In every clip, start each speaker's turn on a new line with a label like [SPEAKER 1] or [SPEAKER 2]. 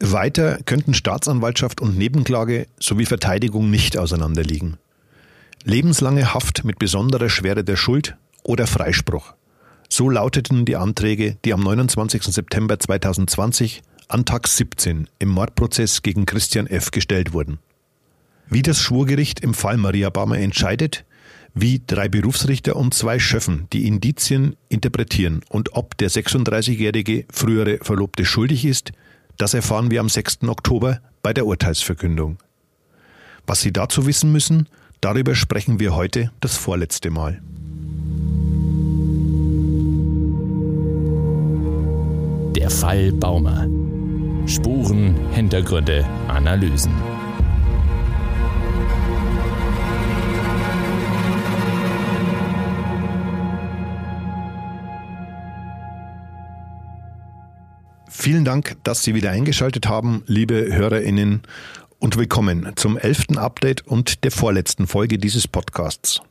[SPEAKER 1] Weiter könnten Staatsanwaltschaft und Nebenklage sowie Verteidigung nicht auseinanderliegen. Lebenslange Haft mit besonderer Schwere der Schuld oder Freispruch. So lauteten die Anträge, die am 29. September 2020 an Tag 17 im Mordprozess gegen Christian F. gestellt wurden. Wie das Schwurgericht im Fall Maria Barmer entscheidet, wie drei Berufsrichter und zwei Schöffen die Indizien interpretieren und ob der 36-jährige frühere Verlobte schuldig ist, das erfahren wir am 6. Oktober bei der Urteilsverkündung. Was Sie dazu wissen müssen, darüber sprechen wir heute das vorletzte Mal.
[SPEAKER 2] Der Fall Baumer. Spuren, Hintergründe, Analysen.
[SPEAKER 1] Vielen Dank, dass Sie wieder eingeschaltet haben, liebe Hörerinnen, und willkommen zum elften Update und der vorletzten Folge dieses Podcasts.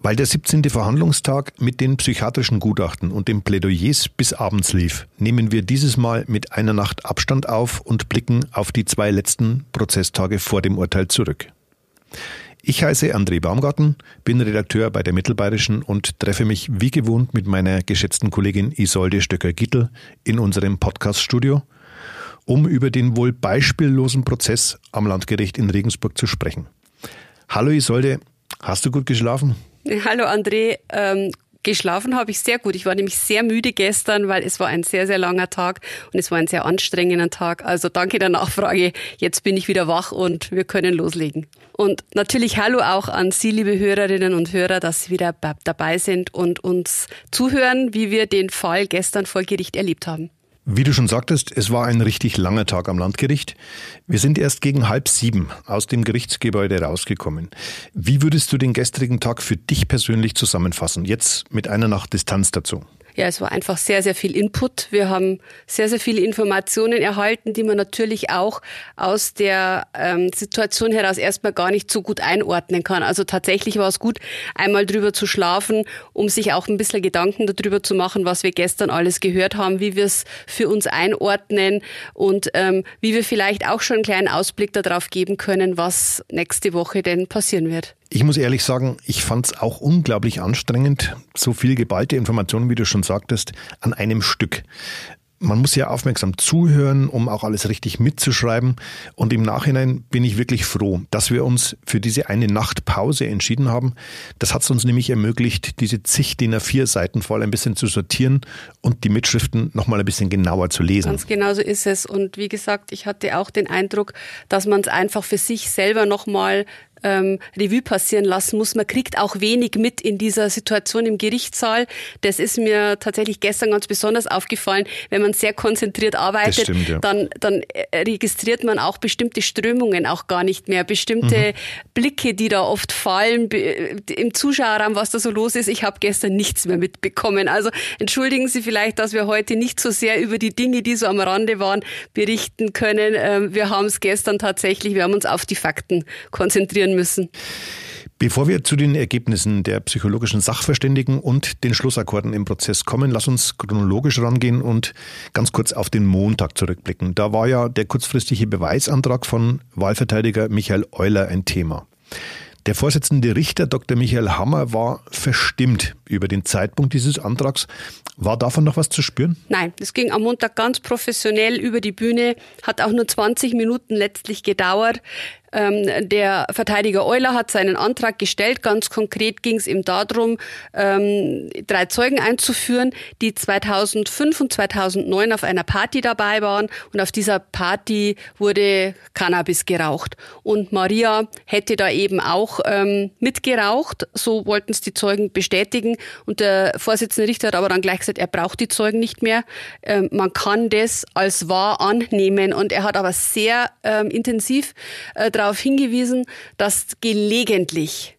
[SPEAKER 1] Weil der 17. Verhandlungstag mit den psychiatrischen Gutachten und den Plädoyers bis abends lief, nehmen wir dieses Mal mit einer Nacht Abstand auf und blicken auf die zwei letzten Prozesstage vor dem Urteil zurück. Ich heiße André Baumgarten, bin Redakteur bei der Mittelbayerischen und treffe mich wie gewohnt mit meiner geschätzten Kollegin Isolde Stöcker-Gittel in unserem Podcast-Studio, um über den wohl beispiellosen Prozess am Landgericht in Regensburg zu sprechen. Hallo Isolde, hast du gut geschlafen?
[SPEAKER 3] Hallo André, ähm, Geschlafen habe ich sehr gut. Ich war nämlich sehr müde gestern, weil es war ein sehr, sehr langer Tag und es war ein sehr anstrengender Tag. Also danke der Nachfrage. Jetzt bin ich wieder wach und wir können loslegen. Und natürlich Hallo auch an Sie, liebe Hörerinnen und Hörer, dass Sie wieder dabei sind und uns zuhören, wie wir den Fall gestern vor Gericht erlebt haben.
[SPEAKER 1] Wie du schon sagtest, es war ein richtig langer Tag am Landgericht. Wir sind erst gegen halb sieben aus dem Gerichtsgebäude rausgekommen. Wie würdest du den gestrigen Tag für dich persönlich zusammenfassen? Jetzt mit einer Nacht Distanz dazu
[SPEAKER 3] ja, es war einfach sehr, sehr viel Input. Wir haben sehr, sehr viele Informationen erhalten, die man natürlich auch aus der ähm, Situation heraus erstmal gar nicht so gut einordnen kann. Also tatsächlich war es gut, einmal drüber zu schlafen, um sich auch ein bisschen Gedanken darüber zu machen, was wir gestern alles gehört haben, wie wir es für uns einordnen und ähm, wie wir vielleicht auch schon einen kleinen Ausblick darauf geben können, was nächste Woche denn passieren wird.
[SPEAKER 1] Ich muss ehrlich sagen, ich fand es auch unglaublich anstrengend, so viel geballte Informationen, wie du schon sagtest, an einem Stück man muss ja aufmerksam zuhören, um auch alles richtig mitzuschreiben. Und im Nachhinein bin ich wirklich froh, dass wir uns für diese eine Nacht Pause entschieden haben. Das hat es uns nämlich ermöglicht, diese zig DIN A4 Seiten voll ein bisschen zu sortieren und die Mitschriften nochmal ein bisschen genauer zu lesen.
[SPEAKER 3] Ganz genau so ist es. Und wie gesagt, ich hatte auch den Eindruck, dass man es einfach für sich selber nochmal ähm, Revue passieren lassen muss. Man kriegt auch wenig mit in dieser Situation im Gerichtssaal. Das ist mir tatsächlich gestern ganz besonders aufgefallen. Wenn man sehr konzentriert arbeitet, stimmt, ja. dann, dann äh, registriert man auch bestimmte Strömungen auch gar nicht mehr, bestimmte mhm. Blicke, die da oft fallen im Zuschauerraum, was da so los ist. Ich habe gestern nichts mehr mitbekommen. Also entschuldigen Sie vielleicht, dass wir heute nicht so sehr über die Dinge, die so am Rande waren, berichten können. Ähm, wir haben es gestern tatsächlich, wir haben uns auf die Fakten konzentrieren müssen.
[SPEAKER 1] Bevor wir zu den Ergebnissen der psychologischen Sachverständigen und den Schlussakkorden im Prozess kommen, lass uns chronologisch rangehen und ganz kurz auf den Montag zurückblicken. Da war ja der kurzfristige Beweisantrag von Wahlverteidiger Michael Euler ein Thema. Der Vorsitzende Richter Dr. Michael Hammer war verstimmt über den Zeitpunkt dieses Antrags. War davon noch was zu spüren?
[SPEAKER 3] Nein, es ging am Montag ganz professionell über die Bühne, hat auch nur 20 Minuten letztlich gedauert. Ähm, der Verteidiger Euler hat seinen Antrag gestellt. Ganz konkret ging es ihm darum, ähm, drei Zeugen einzuführen, die 2005 und 2009 auf einer Party dabei waren. Und auf dieser Party wurde Cannabis geraucht. Und Maria hätte da eben auch ähm, mitgeraucht. So wollten es die Zeugen bestätigen. Und der Vorsitzende Richter hat aber dann gleich gesagt, er braucht die Zeugen nicht mehr. Man kann das als wahr annehmen. Und er hat aber sehr intensiv äh, darauf hingewiesen, dass gelegentlich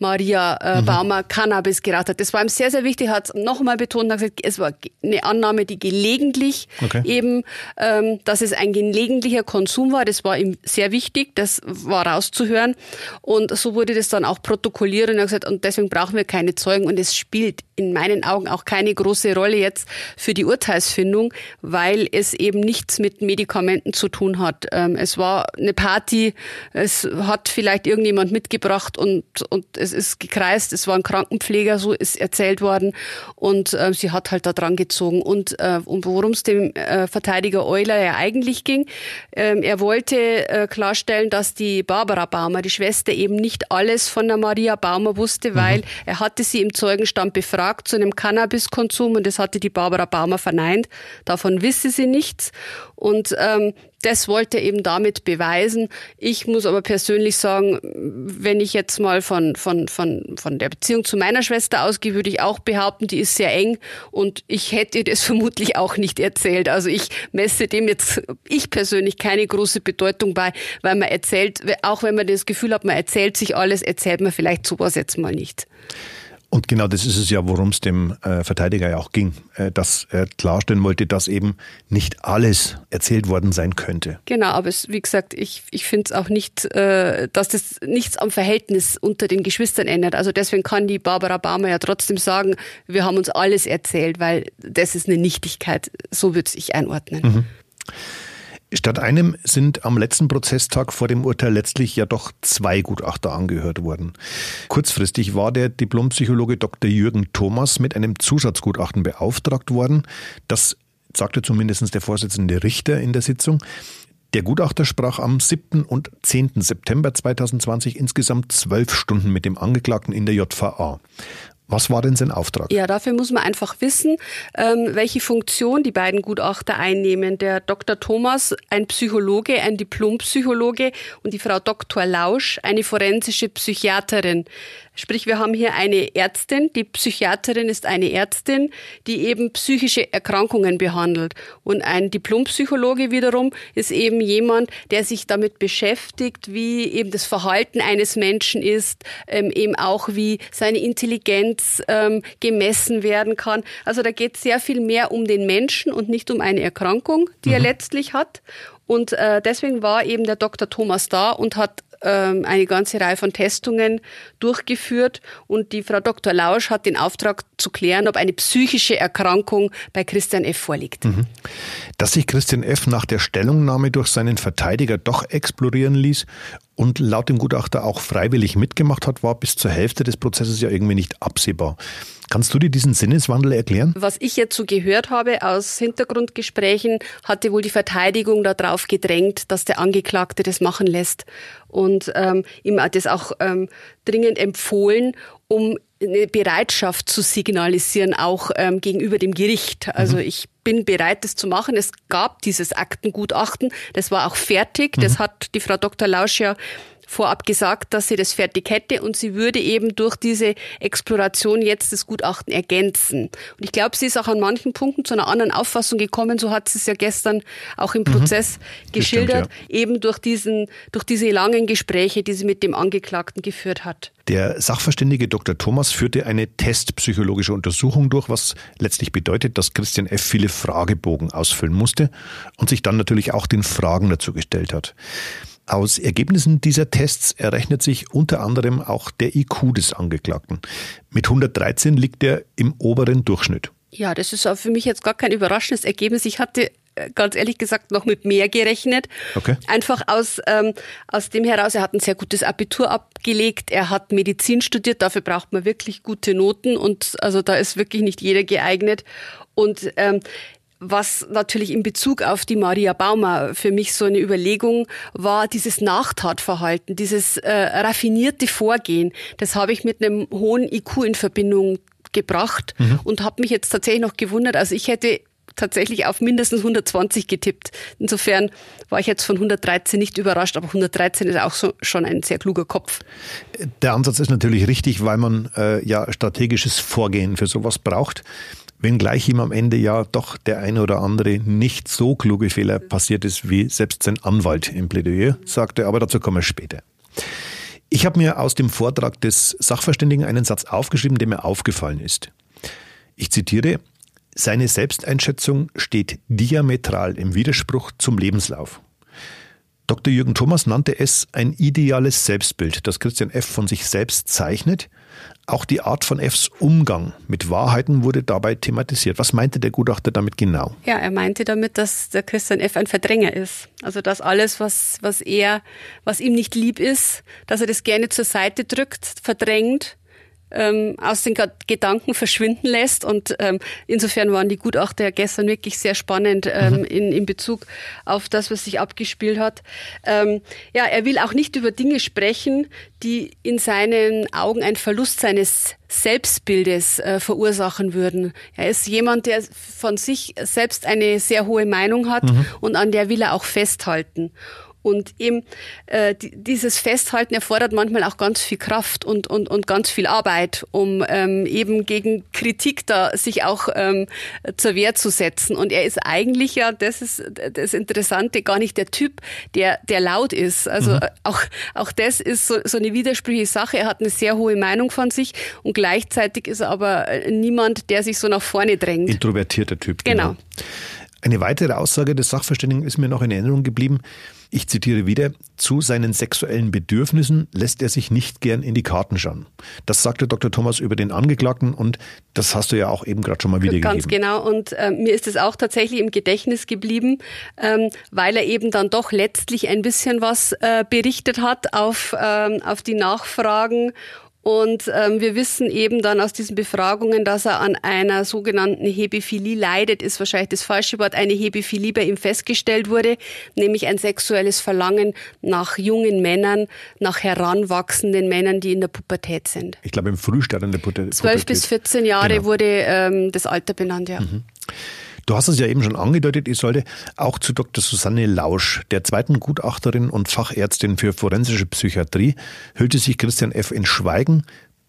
[SPEAKER 3] Maria äh, mhm. Baumer Cannabis geraucht hat. Das war ihm sehr, sehr wichtig, hat es nochmal betont, hat gesagt, es war eine Annahme, die gelegentlich okay. eben, ähm, dass es ein gelegentlicher Konsum war. Das war ihm sehr wichtig, das war rauszuhören. Und so wurde das dann auch protokolliert und er hat gesagt, und deswegen brauchen wir keine Zeugen. Und es spielt in meinen Augen auch keine große Rolle jetzt für die Urteilsfindung, weil es eben nichts mit Medikamenten zu tun hat. Ähm, es war eine Party, es hat vielleicht irgendjemand mitgebracht und, und es ist gekreist, es war ein Krankenpfleger, so ist erzählt worden und äh, sie hat halt da dran gezogen. Und, äh, und worum es dem äh, Verteidiger Euler ja eigentlich ging, äh, er wollte äh, klarstellen, dass die Barbara Baumer, die Schwester, eben nicht alles von der Maria Baumer wusste, weil mhm. er hatte sie im Zeugenstand befragt zu einem Cannabiskonsum und das hatte die Barbara Baumer verneint. Davon wisse sie nichts. Und ähm, das wollte er eben damit beweisen. Ich muss aber persönlich sagen, wenn ich jetzt mal von, von, von, von der Beziehung zu meiner Schwester ausgehe, würde ich auch behaupten, die ist sehr eng und ich hätte das vermutlich auch nicht erzählt. Also ich messe dem jetzt, ich persönlich, keine große Bedeutung bei, weil man erzählt, auch wenn man das Gefühl hat, man erzählt sich alles, erzählt man vielleicht sowas jetzt mal nicht.
[SPEAKER 1] Und genau das ist es ja, worum es dem äh, Verteidiger ja auch ging, äh, dass er klarstellen wollte, dass eben nicht alles erzählt worden sein könnte.
[SPEAKER 3] Genau, aber es, wie gesagt, ich, ich finde es auch nicht, äh, dass das nichts am Verhältnis unter den Geschwistern ändert. Also deswegen kann die Barbara Barmer ja trotzdem sagen, wir haben uns alles erzählt, weil das ist eine Nichtigkeit. So würde ich einordnen. Mhm.
[SPEAKER 1] Statt einem sind am letzten Prozesstag vor dem Urteil letztlich ja doch zwei Gutachter angehört worden. Kurzfristig war der Diplompsychologe Dr. Jürgen Thomas mit einem Zusatzgutachten beauftragt worden. Das sagte zumindest der Vorsitzende Richter in der Sitzung. Der Gutachter sprach am 7. und 10. September 2020 insgesamt zwölf Stunden mit dem Angeklagten in der JVA. Was war denn sein Auftrag?
[SPEAKER 3] Ja, dafür muss man einfach wissen, ähm, welche Funktion die beiden Gutachter einnehmen. Der Dr. Thomas, ein Psychologe, ein Diplompsychologe und die Frau Dr. Lausch, eine forensische Psychiaterin. Sprich, wir haben hier eine Ärztin, die Psychiaterin ist eine Ärztin, die eben psychische Erkrankungen behandelt. Und ein Diplompsychologe wiederum ist eben jemand, der sich damit beschäftigt, wie eben das Verhalten eines Menschen ist, ähm, eben auch wie seine Intelligenz ähm, gemessen werden kann. Also da geht es sehr viel mehr um den Menschen und nicht um eine Erkrankung, die mhm. er letztlich hat. Und äh, deswegen war eben der Dr. Thomas da und hat ähm, eine ganze Reihe von Testungen durchgeführt und die Frau Dr. Lausch hat den Auftrag zu klären, ob eine psychische Erkrankung bei Christian F. vorliegt. Mhm.
[SPEAKER 1] Dass sich Christian F. nach der Stellungnahme durch seinen Verteidiger doch explorieren ließ und laut dem Gutachter auch freiwillig mitgemacht hat, war bis zur Hälfte des Prozesses ja irgendwie nicht absehbar. Kannst du dir diesen Sinneswandel erklären?
[SPEAKER 3] Was ich jetzt so gehört habe aus Hintergrundgesprächen, hatte wohl die Verteidigung darauf gedrängt, dass der Angeklagte das machen lässt und ähm, ihm das auch ähm, dringend empfohlen, um eine Bereitschaft zu signalisieren, auch ähm, gegenüber dem Gericht. Also mhm. ich bin bereit, das zu machen. Es gab dieses Aktengutachten, das war auch fertig. Mhm. Das hat die Frau Dr. Lausch ja vorab gesagt, dass sie das fertig hätte und sie würde eben durch diese Exploration jetzt das Gutachten ergänzen. Und ich glaube, sie ist auch an manchen Punkten zu einer anderen Auffassung gekommen, so hat sie es ja gestern auch im mhm. Prozess mhm. geschildert, stimmt, ja. eben durch diesen, durch diese langen Gespräche, die sie mit dem Angeklagten geführt hat.
[SPEAKER 1] Der Sachverständige Dr. Thomas führte eine testpsychologische Untersuchung durch, was letztlich bedeutet, dass Christian F. viele Fragebogen ausfüllen musste und sich dann natürlich auch den Fragen dazu gestellt hat. Aus Ergebnissen dieser Tests errechnet sich unter anderem auch der IQ des Angeklagten. Mit 113 liegt er im oberen Durchschnitt.
[SPEAKER 3] Ja, das ist für mich jetzt gar kein überraschendes Ergebnis. Ich hatte äh, ganz ehrlich gesagt noch mit mehr gerechnet. Okay. Einfach aus, ähm, aus dem heraus, er hat ein sehr gutes Abitur abgelegt, er hat Medizin studiert, dafür braucht man wirklich gute Noten und also da ist wirklich nicht jeder geeignet. Und ähm, was natürlich in Bezug auf die Maria Baumer für mich so eine Überlegung war, dieses Nachtatverhalten, dieses äh, raffinierte Vorgehen, das habe ich mit einem hohen IQ in Verbindung gebracht mhm. und habe mich jetzt tatsächlich noch gewundert. Also ich hätte tatsächlich auf mindestens 120 getippt. Insofern war ich jetzt von 113 nicht überrascht, aber 113 ist auch so, schon ein sehr kluger Kopf.
[SPEAKER 1] Der Ansatz ist natürlich richtig, weil man äh, ja strategisches Vorgehen für sowas braucht wenngleich ihm am Ende ja doch der eine oder andere nicht so kluge Fehler passiert ist, wie selbst sein Anwalt im Plädoyer sagte, aber dazu kommen wir später. Ich habe mir aus dem Vortrag des Sachverständigen einen Satz aufgeschrieben, der mir aufgefallen ist. Ich zitiere, seine Selbsteinschätzung steht diametral im Widerspruch zum Lebenslauf. Dr. Jürgen Thomas nannte es ein ideales Selbstbild, das Christian F. von sich selbst zeichnet. Auch die Art von Fs Umgang mit Wahrheiten wurde dabei thematisiert. Was meinte der Gutachter damit genau?
[SPEAKER 3] Ja, er meinte damit, dass der Christian F. ein Verdränger ist. Also dass alles, was, was er, was ihm nicht lieb ist, dass er das gerne zur Seite drückt, verdrängt ähm, aus den Gedanken verschwinden lässt. Und ähm, insofern waren die Gutachter ja gestern wirklich sehr spannend ähm, mhm. in, in Bezug auf das, was sich abgespielt hat. Ähm, ja, er will auch nicht über Dinge sprechen, die in seinen Augen ein Verlust seines Selbstbildes äh, verursachen würden. Er ist jemand, der von sich selbst eine sehr hohe Meinung hat mhm. und an der will er auch festhalten. Und eben äh, dieses Festhalten erfordert manchmal auch ganz viel Kraft und, und, und ganz viel Arbeit, um ähm, eben gegen Kritik da sich auch ähm, zur Wehr zu setzen. Und er ist eigentlich ja, das ist das Interessante, gar nicht der Typ, der, der laut ist. Also mhm. auch, auch das ist so, so eine widersprüchliche Sache. Er hat eine sehr hohe Meinung von sich und gleichzeitig ist er aber niemand, der sich so nach vorne drängt.
[SPEAKER 1] Introvertierter Typ.
[SPEAKER 3] Genau. genau.
[SPEAKER 1] Eine weitere Aussage des Sachverständigen ist mir noch in Erinnerung geblieben. Ich zitiere wieder, zu seinen sexuellen Bedürfnissen lässt er sich nicht gern in die Karten schauen. Das sagte Dr. Thomas über den Angeklagten und das hast du ja auch eben gerade schon mal wiedergegeben.
[SPEAKER 3] Ganz genau und äh, mir ist es auch tatsächlich im Gedächtnis geblieben, ähm, weil er eben dann doch letztlich ein bisschen was äh, berichtet hat auf, ähm, auf die Nachfragen und ähm, wir wissen eben dann aus diesen Befragungen, dass er an einer sogenannten Hebephilie leidet, ist wahrscheinlich das falsche Wort. Eine Hebephilie bei ihm festgestellt wurde, nämlich ein sexuelles Verlangen nach jungen Männern, nach heranwachsenden Männern, die in der Pubertät sind.
[SPEAKER 1] Ich glaube im Frühstadium der Pubertät.
[SPEAKER 3] 12 bis 14 Jahre genau. wurde ähm, das Alter benannt, ja. Mhm.
[SPEAKER 1] Du hast es ja eben schon angedeutet, ich sollte auch zu Dr. Susanne Lausch, der zweiten Gutachterin und Fachärztin für forensische Psychiatrie, hüllte sich Christian F. in Schweigen,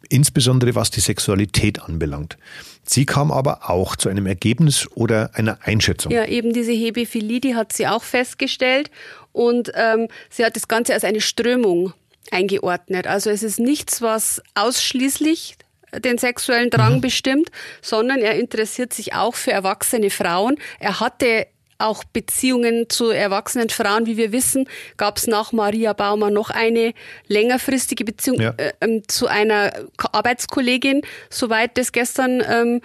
[SPEAKER 1] insbesondere was die Sexualität anbelangt. Sie kam aber auch zu einem Ergebnis oder einer Einschätzung.
[SPEAKER 3] Ja, eben diese Hebephilie, die hat sie auch festgestellt und ähm, sie hat das Ganze als eine Strömung eingeordnet. Also es ist nichts, was ausschließlich den sexuellen Drang mhm. bestimmt, sondern er interessiert sich auch für erwachsene Frauen. Er hatte auch Beziehungen zu erwachsenen Frauen. Wie wir wissen, gab es nach Maria Baumer noch eine längerfristige Beziehung ja. äh, ähm, zu einer Arbeitskollegin, soweit das gestern ähm,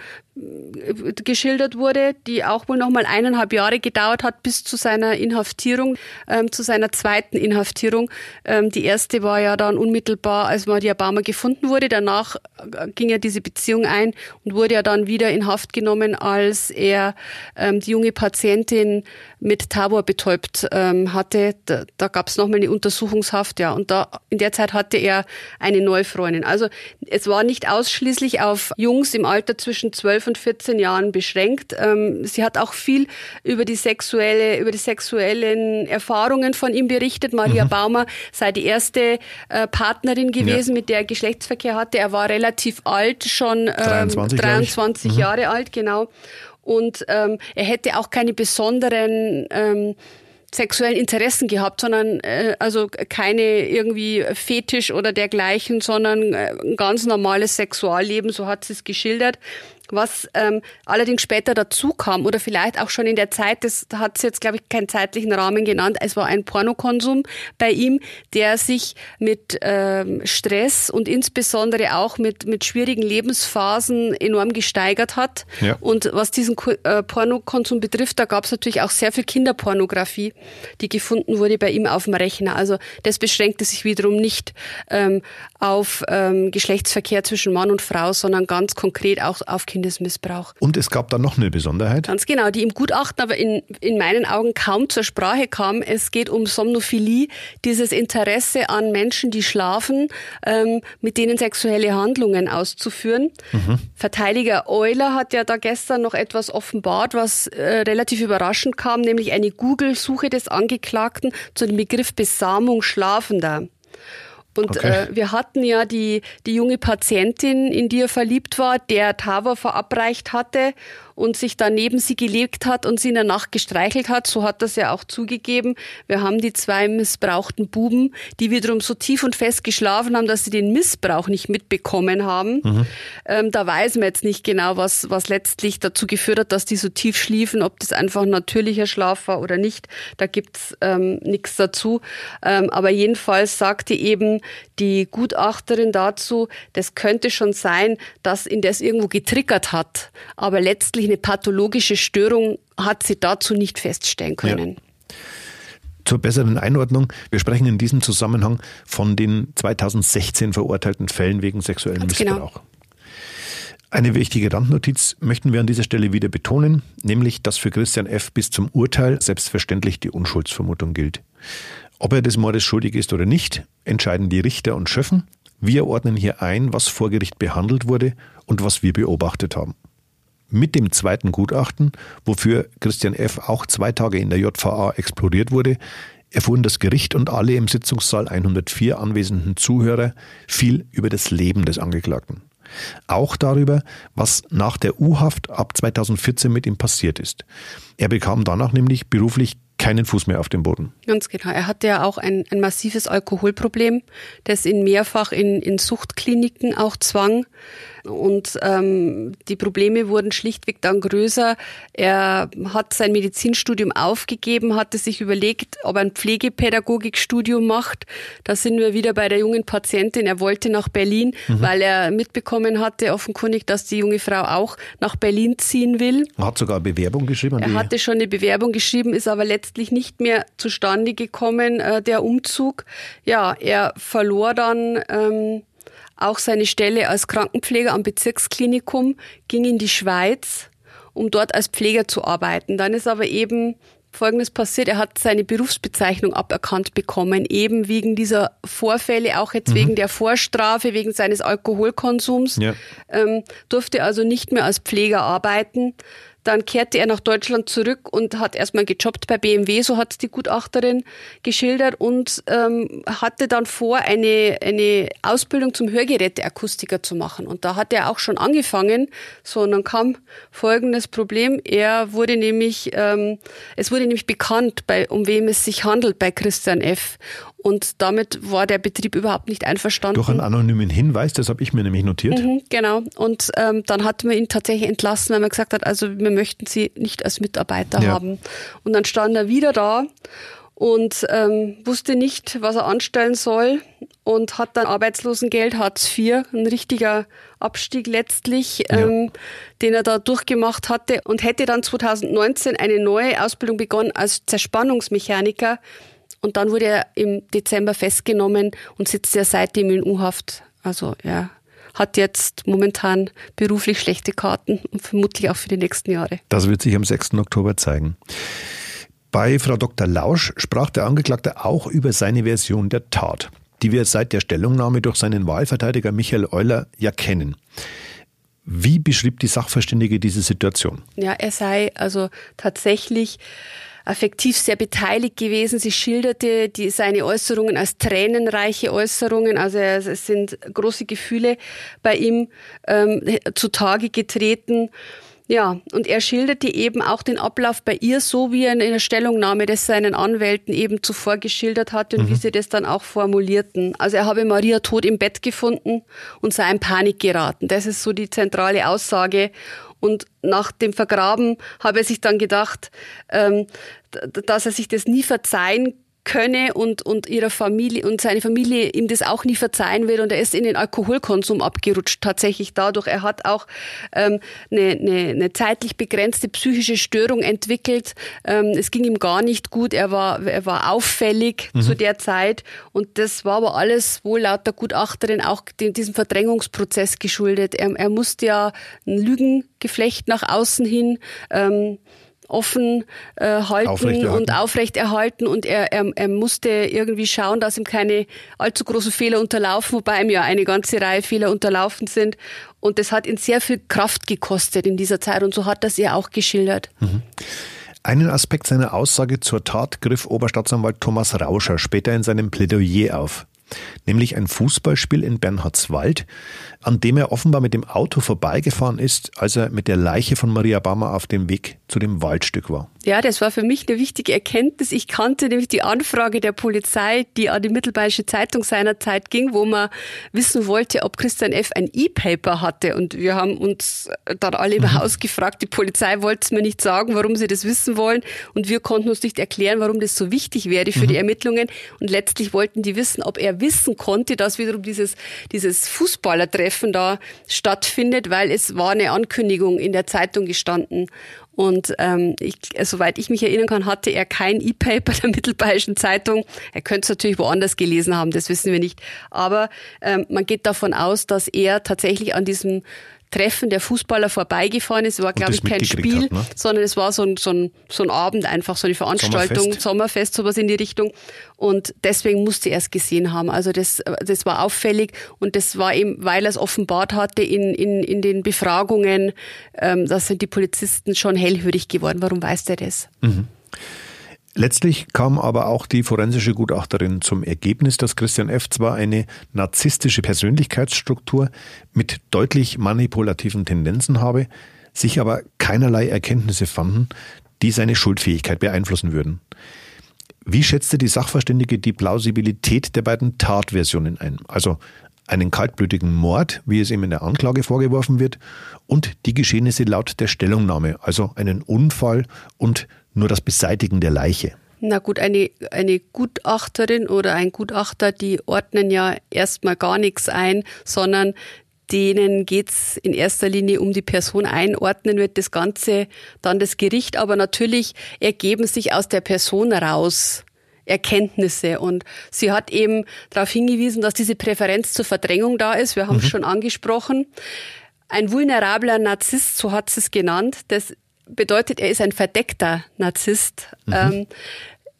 [SPEAKER 3] geschildert wurde, die auch wohl noch mal eineinhalb Jahre gedauert hat bis zu seiner Inhaftierung, ähm, zu seiner zweiten Inhaftierung. Ähm, die erste war ja dann unmittelbar, als Maria Baumer gefunden wurde. Danach äh, ging ja diese Beziehung ein und wurde ja dann wieder in Haft genommen, als er ähm, die junge Patientin mit Tabor betäubt ähm, hatte. Da, da gab es nochmal eine Untersuchungshaft, ja. Und da in der Zeit hatte er eine neue Freundin. Also es war nicht ausschließlich auf Jungs im Alter zwischen 12 und 14 Jahren beschränkt. Ähm, sie hat auch viel über die sexuelle, über die sexuellen Erfahrungen von ihm berichtet. Maria mhm. Baumer sei die erste äh, Partnerin gewesen, ja. mit der er Geschlechtsverkehr hatte. Er war relativ alt, schon ähm, 23, 23 mhm. Jahre alt, genau und ähm, er hätte auch keine besonderen ähm, sexuellen Interessen gehabt, sondern äh, also keine irgendwie Fetisch oder dergleichen, sondern äh, ein ganz normales Sexualleben, so hat sie es geschildert. Was ähm, allerdings später dazu kam oder vielleicht auch schon in der Zeit, das hat sie jetzt, glaube ich, keinen zeitlichen Rahmen genannt, es war ein Pornokonsum bei ihm, der sich mit ähm, Stress und insbesondere auch mit, mit schwierigen Lebensphasen enorm gesteigert hat. Ja. Und was diesen äh, Pornokonsum betrifft, da gab es natürlich auch sehr viel Kinderpornografie, die gefunden wurde bei ihm auf dem Rechner. Also das beschränkte sich wiederum nicht ähm, auf ähm, Geschlechtsverkehr zwischen Mann und Frau, sondern ganz konkret auch auf Kinder. Kindesmissbrauch.
[SPEAKER 1] Und es gab dann noch eine Besonderheit?
[SPEAKER 3] Ganz genau, die im Gutachten aber in, in meinen Augen kaum zur Sprache kam. Es geht um Somnophilie, dieses Interesse an Menschen, die schlafen, ähm, mit denen sexuelle Handlungen auszuführen. Mhm. Verteidiger Euler hat ja da gestern noch etwas offenbart, was äh, relativ überraschend kam, nämlich eine Google-Suche des Angeklagten zu dem Begriff Besamung Schlafender. Und okay. äh, wir hatten ja die, die junge Patientin, in die er verliebt war, der Tava verabreicht hatte. Und sich dann neben sie gelegt hat und sie in der Nacht gestreichelt hat. So hat das ja auch zugegeben. Wir haben die zwei missbrauchten Buben, die wiederum so tief und fest geschlafen haben, dass sie den Missbrauch nicht mitbekommen haben. Mhm. Ähm, da weiß man jetzt nicht genau, was, was letztlich dazu geführt hat, dass die so tief schliefen, ob das einfach ein natürlicher Schlaf war oder nicht. Da gibt's ähm, nichts dazu. Ähm, aber jedenfalls sagte eben die Gutachterin dazu, das könnte schon sein, dass ihn das irgendwo getriggert hat. Aber letztlich eine pathologische Störung hat sie dazu nicht feststellen können. Ja.
[SPEAKER 1] Zur besseren Einordnung, wir sprechen in diesem Zusammenhang von den 2016 verurteilten Fällen wegen sexuellem Ganz genau. Missbrauch. Genau. Eine wichtige Randnotiz möchten wir an dieser Stelle wieder betonen, nämlich dass für Christian F. bis zum Urteil selbstverständlich die Unschuldsvermutung gilt. Ob er des Mordes schuldig ist oder nicht, entscheiden die Richter und Schöffen. Wir ordnen hier ein, was vor Gericht behandelt wurde und was wir beobachtet haben. Mit dem zweiten Gutachten, wofür Christian F. auch zwei Tage in der JVA explodiert wurde, erfuhren das Gericht und alle im Sitzungssaal 104 anwesenden Zuhörer viel über das Leben des Angeklagten. Auch darüber, was nach der U-Haft ab 2014 mit ihm passiert ist. Er bekam danach nämlich beruflich keinen Fuß mehr auf dem Boden.
[SPEAKER 3] Ganz genau. Er hatte ja auch ein, ein massives Alkoholproblem, das ihn mehrfach in, in Suchtkliniken auch zwang. Und ähm, die Probleme wurden schlichtweg dann größer. Er hat sein Medizinstudium aufgegeben, hatte sich überlegt, ob er ein Pflegepädagogikstudium macht. Da sind wir wieder bei der jungen Patientin. Er wollte nach Berlin, mhm. weil er mitbekommen hatte, offenkundig, dass die junge Frau auch nach Berlin ziehen will.
[SPEAKER 1] Er hat sogar eine Bewerbung geschrieben.
[SPEAKER 3] Er hatte schon eine Bewerbung geschrieben, ist aber letztlich nicht mehr zustande gekommen, äh, der Umzug. Ja, er verlor dann ähm, auch seine Stelle als Krankenpfleger am Bezirksklinikum, ging in die Schweiz, um dort als Pfleger zu arbeiten. Dann ist aber eben Folgendes passiert, er hat seine Berufsbezeichnung aberkannt bekommen, eben wegen dieser Vorfälle, auch jetzt mhm. wegen der Vorstrafe, wegen seines Alkoholkonsums, ja. ähm, durfte also nicht mehr als Pfleger arbeiten. Dann kehrte er nach Deutschland zurück und hat erstmal gejobbt bei BMW, so hat die Gutachterin geschildert, und ähm, hatte dann vor, eine, eine Ausbildung zum Hörgeräteakustiker zu machen. Und da hat er auch schon angefangen. So, und dann kam folgendes Problem. Er wurde nämlich, ähm, es wurde nämlich bekannt, bei, um wem es sich handelt bei Christian F. Und damit war der Betrieb überhaupt nicht einverstanden.
[SPEAKER 1] Durch einen anonymen Hinweis, das habe ich mir nämlich notiert.
[SPEAKER 3] Mhm, genau. Und ähm, dann hat man ihn tatsächlich entlassen, weil man gesagt hat, also wir möchten Sie nicht als Mitarbeiter ja. haben. Und dann stand er wieder da und ähm, wusste nicht, was er anstellen soll und hat dann Arbeitslosengeld, Hartz IV, ein richtiger Abstieg letztlich, ja. ähm, den er da durchgemacht hatte und hätte dann 2019 eine neue Ausbildung begonnen als Zerspannungsmechaniker und dann wurde er im Dezember festgenommen und sitzt ja seitdem in U-Haft. Also er hat jetzt momentan beruflich schlechte Karten und vermutlich auch für die nächsten Jahre.
[SPEAKER 1] Das wird sich am 6. Oktober zeigen. Bei Frau Dr. Lausch sprach der Angeklagte auch über seine Version der Tat, die wir seit der Stellungnahme durch seinen Wahlverteidiger Michael Euler ja kennen. Wie beschrieb die Sachverständige diese Situation?
[SPEAKER 3] Ja, er sei also tatsächlich affektiv sehr beteiligt gewesen. Sie schilderte die, seine Äußerungen als tränenreiche Äußerungen. Also es sind große Gefühle bei ihm ähm, zutage getreten. Ja, und er schilderte eben auch den Ablauf bei ihr so, wie er in einer Stellungnahme des seinen Anwälten eben zuvor geschildert hatte und mhm. wie sie das dann auch formulierten. Also er habe Maria tot im Bett gefunden und sei in Panik geraten. Das ist so die zentrale Aussage. Und nach dem Vergraben habe er sich dann gedacht, ähm, dass er sich das nie verzeihen könne und, und ihrer Familie und seine Familie ihm das auch nie verzeihen wird und er ist in den Alkoholkonsum abgerutscht tatsächlich dadurch. Er hat auch ähm, eine, eine, eine zeitlich begrenzte psychische Störung entwickelt. Ähm, es ging ihm gar nicht gut. Er war, er war auffällig mhm. zu der Zeit und das war aber alles wohl laut der Gutachterin auch diesem Verdrängungsprozess geschuldet. Er, er musste ja ein Lügengeflecht nach außen hin ähm, offen äh, halten und aufrechterhalten und er, er, er musste irgendwie schauen, dass ihm keine allzu großen Fehler unterlaufen, wobei ihm ja eine ganze Reihe Fehler unterlaufen sind und das hat ihn sehr viel Kraft gekostet in dieser Zeit und so hat das er auch geschildert. Mhm.
[SPEAKER 1] Einen Aspekt seiner Aussage zur Tat griff Oberstaatsanwalt Thomas Rauscher später in seinem Plädoyer auf. Nämlich ein Fußballspiel in Bernhardswald, an dem er offenbar mit dem Auto vorbeigefahren ist, als er mit der Leiche von Maria Bammer auf dem Weg zu dem Waldstück war.
[SPEAKER 3] Ja, das war für mich eine wichtige Erkenntnis. Ich kannte nämlich die Anfrage der Polizei, die an die Mittelbayerische Zeitung seinerzeit ging, wo man wissen wollte, ob Christian F. ein E-Paper hatte. Und wir haben uns dann alle im mhm. Haus gefragt. Die Polizei wollte es mir nicht sagen, warum sie das wissen wollen. Und wir konnten uns nicht erklären, warum das so wichtig wäre für mhm. die Ermittlungen. Und letztlich wollten die wissen, ob er wissen konnte, dass wiederum dieses, dieses Fußballertreffen da stattfindet, weil es war eine Ankündigung in der Zeitung gestanden. Und ähm, ich, soweit ich mich erinnern kann, hatte er kein E-Paper der Mittelbayerischen Zeitung. Er könnte es natürlich woanders gelesen haben, das wissen wir nicht. Aber ähm, man geht davon aus, dass er tatsächlich an diesem Treffen der Fußballer vorbeigefahren ist. Es war, glaube ich, kein Spiel, hat, ne? sondern es war so ein, so, ein, so ein Abend einfach, so eine Veranstaltung, Sommerfest. Sommerfest, sowas in die Richtung. Und deswegen musste er es gesehen haben. Also das, das war auffällig und das war eben, weil er es offenbart hatte in, in, in den Befragungen, ähm, da sind die Polizisten schon hellhörig geworden. Warum weiß der das? Mhm.
[SPEAKER 1] Letztlich kam aber auch die forensische Gutachterin zum Ergebnis, dass Christian F. zwar eine narzisstische Persönlichkeitsstruktur mit deutlich manipulativen Tendenzen habe, sich aber keinerlei Erkenntnisse fanden, die seine Schuldfähigkeit beeinflussen würden. Wie schätzte die Sachverständige die Plausibilität der beiden Tatversionen ein? Also einen kaltblütigen Mord, wie es ihm in der Anklage vorgeworfen wird, und die Geschehnisse laut der Stellungnahme, also einen Unfall und nur das Beseitigen der Leiche.
[SPEAKER 3] Na gut, eine, eine Gutachterin oder ein Gutachter, die ordnen ja erstmal gar nichts ein, sondern denen geht's in erster Linie um die Person einordnen, wird das Ganze dann das Gericht, aber natürlich ergeben sich aus der Person raus Erkenntnisse. Und sie hat eben darauf hingewiesen, dass diese Präferenz zur Verdrängung da ist. Wir haben es mhm. schon angesprochen. Ein vulnerabler Narzisst, so hat sie es genannt, das bedeutet, er ist ein verdeckter Narzisst. Mhm. Ähm,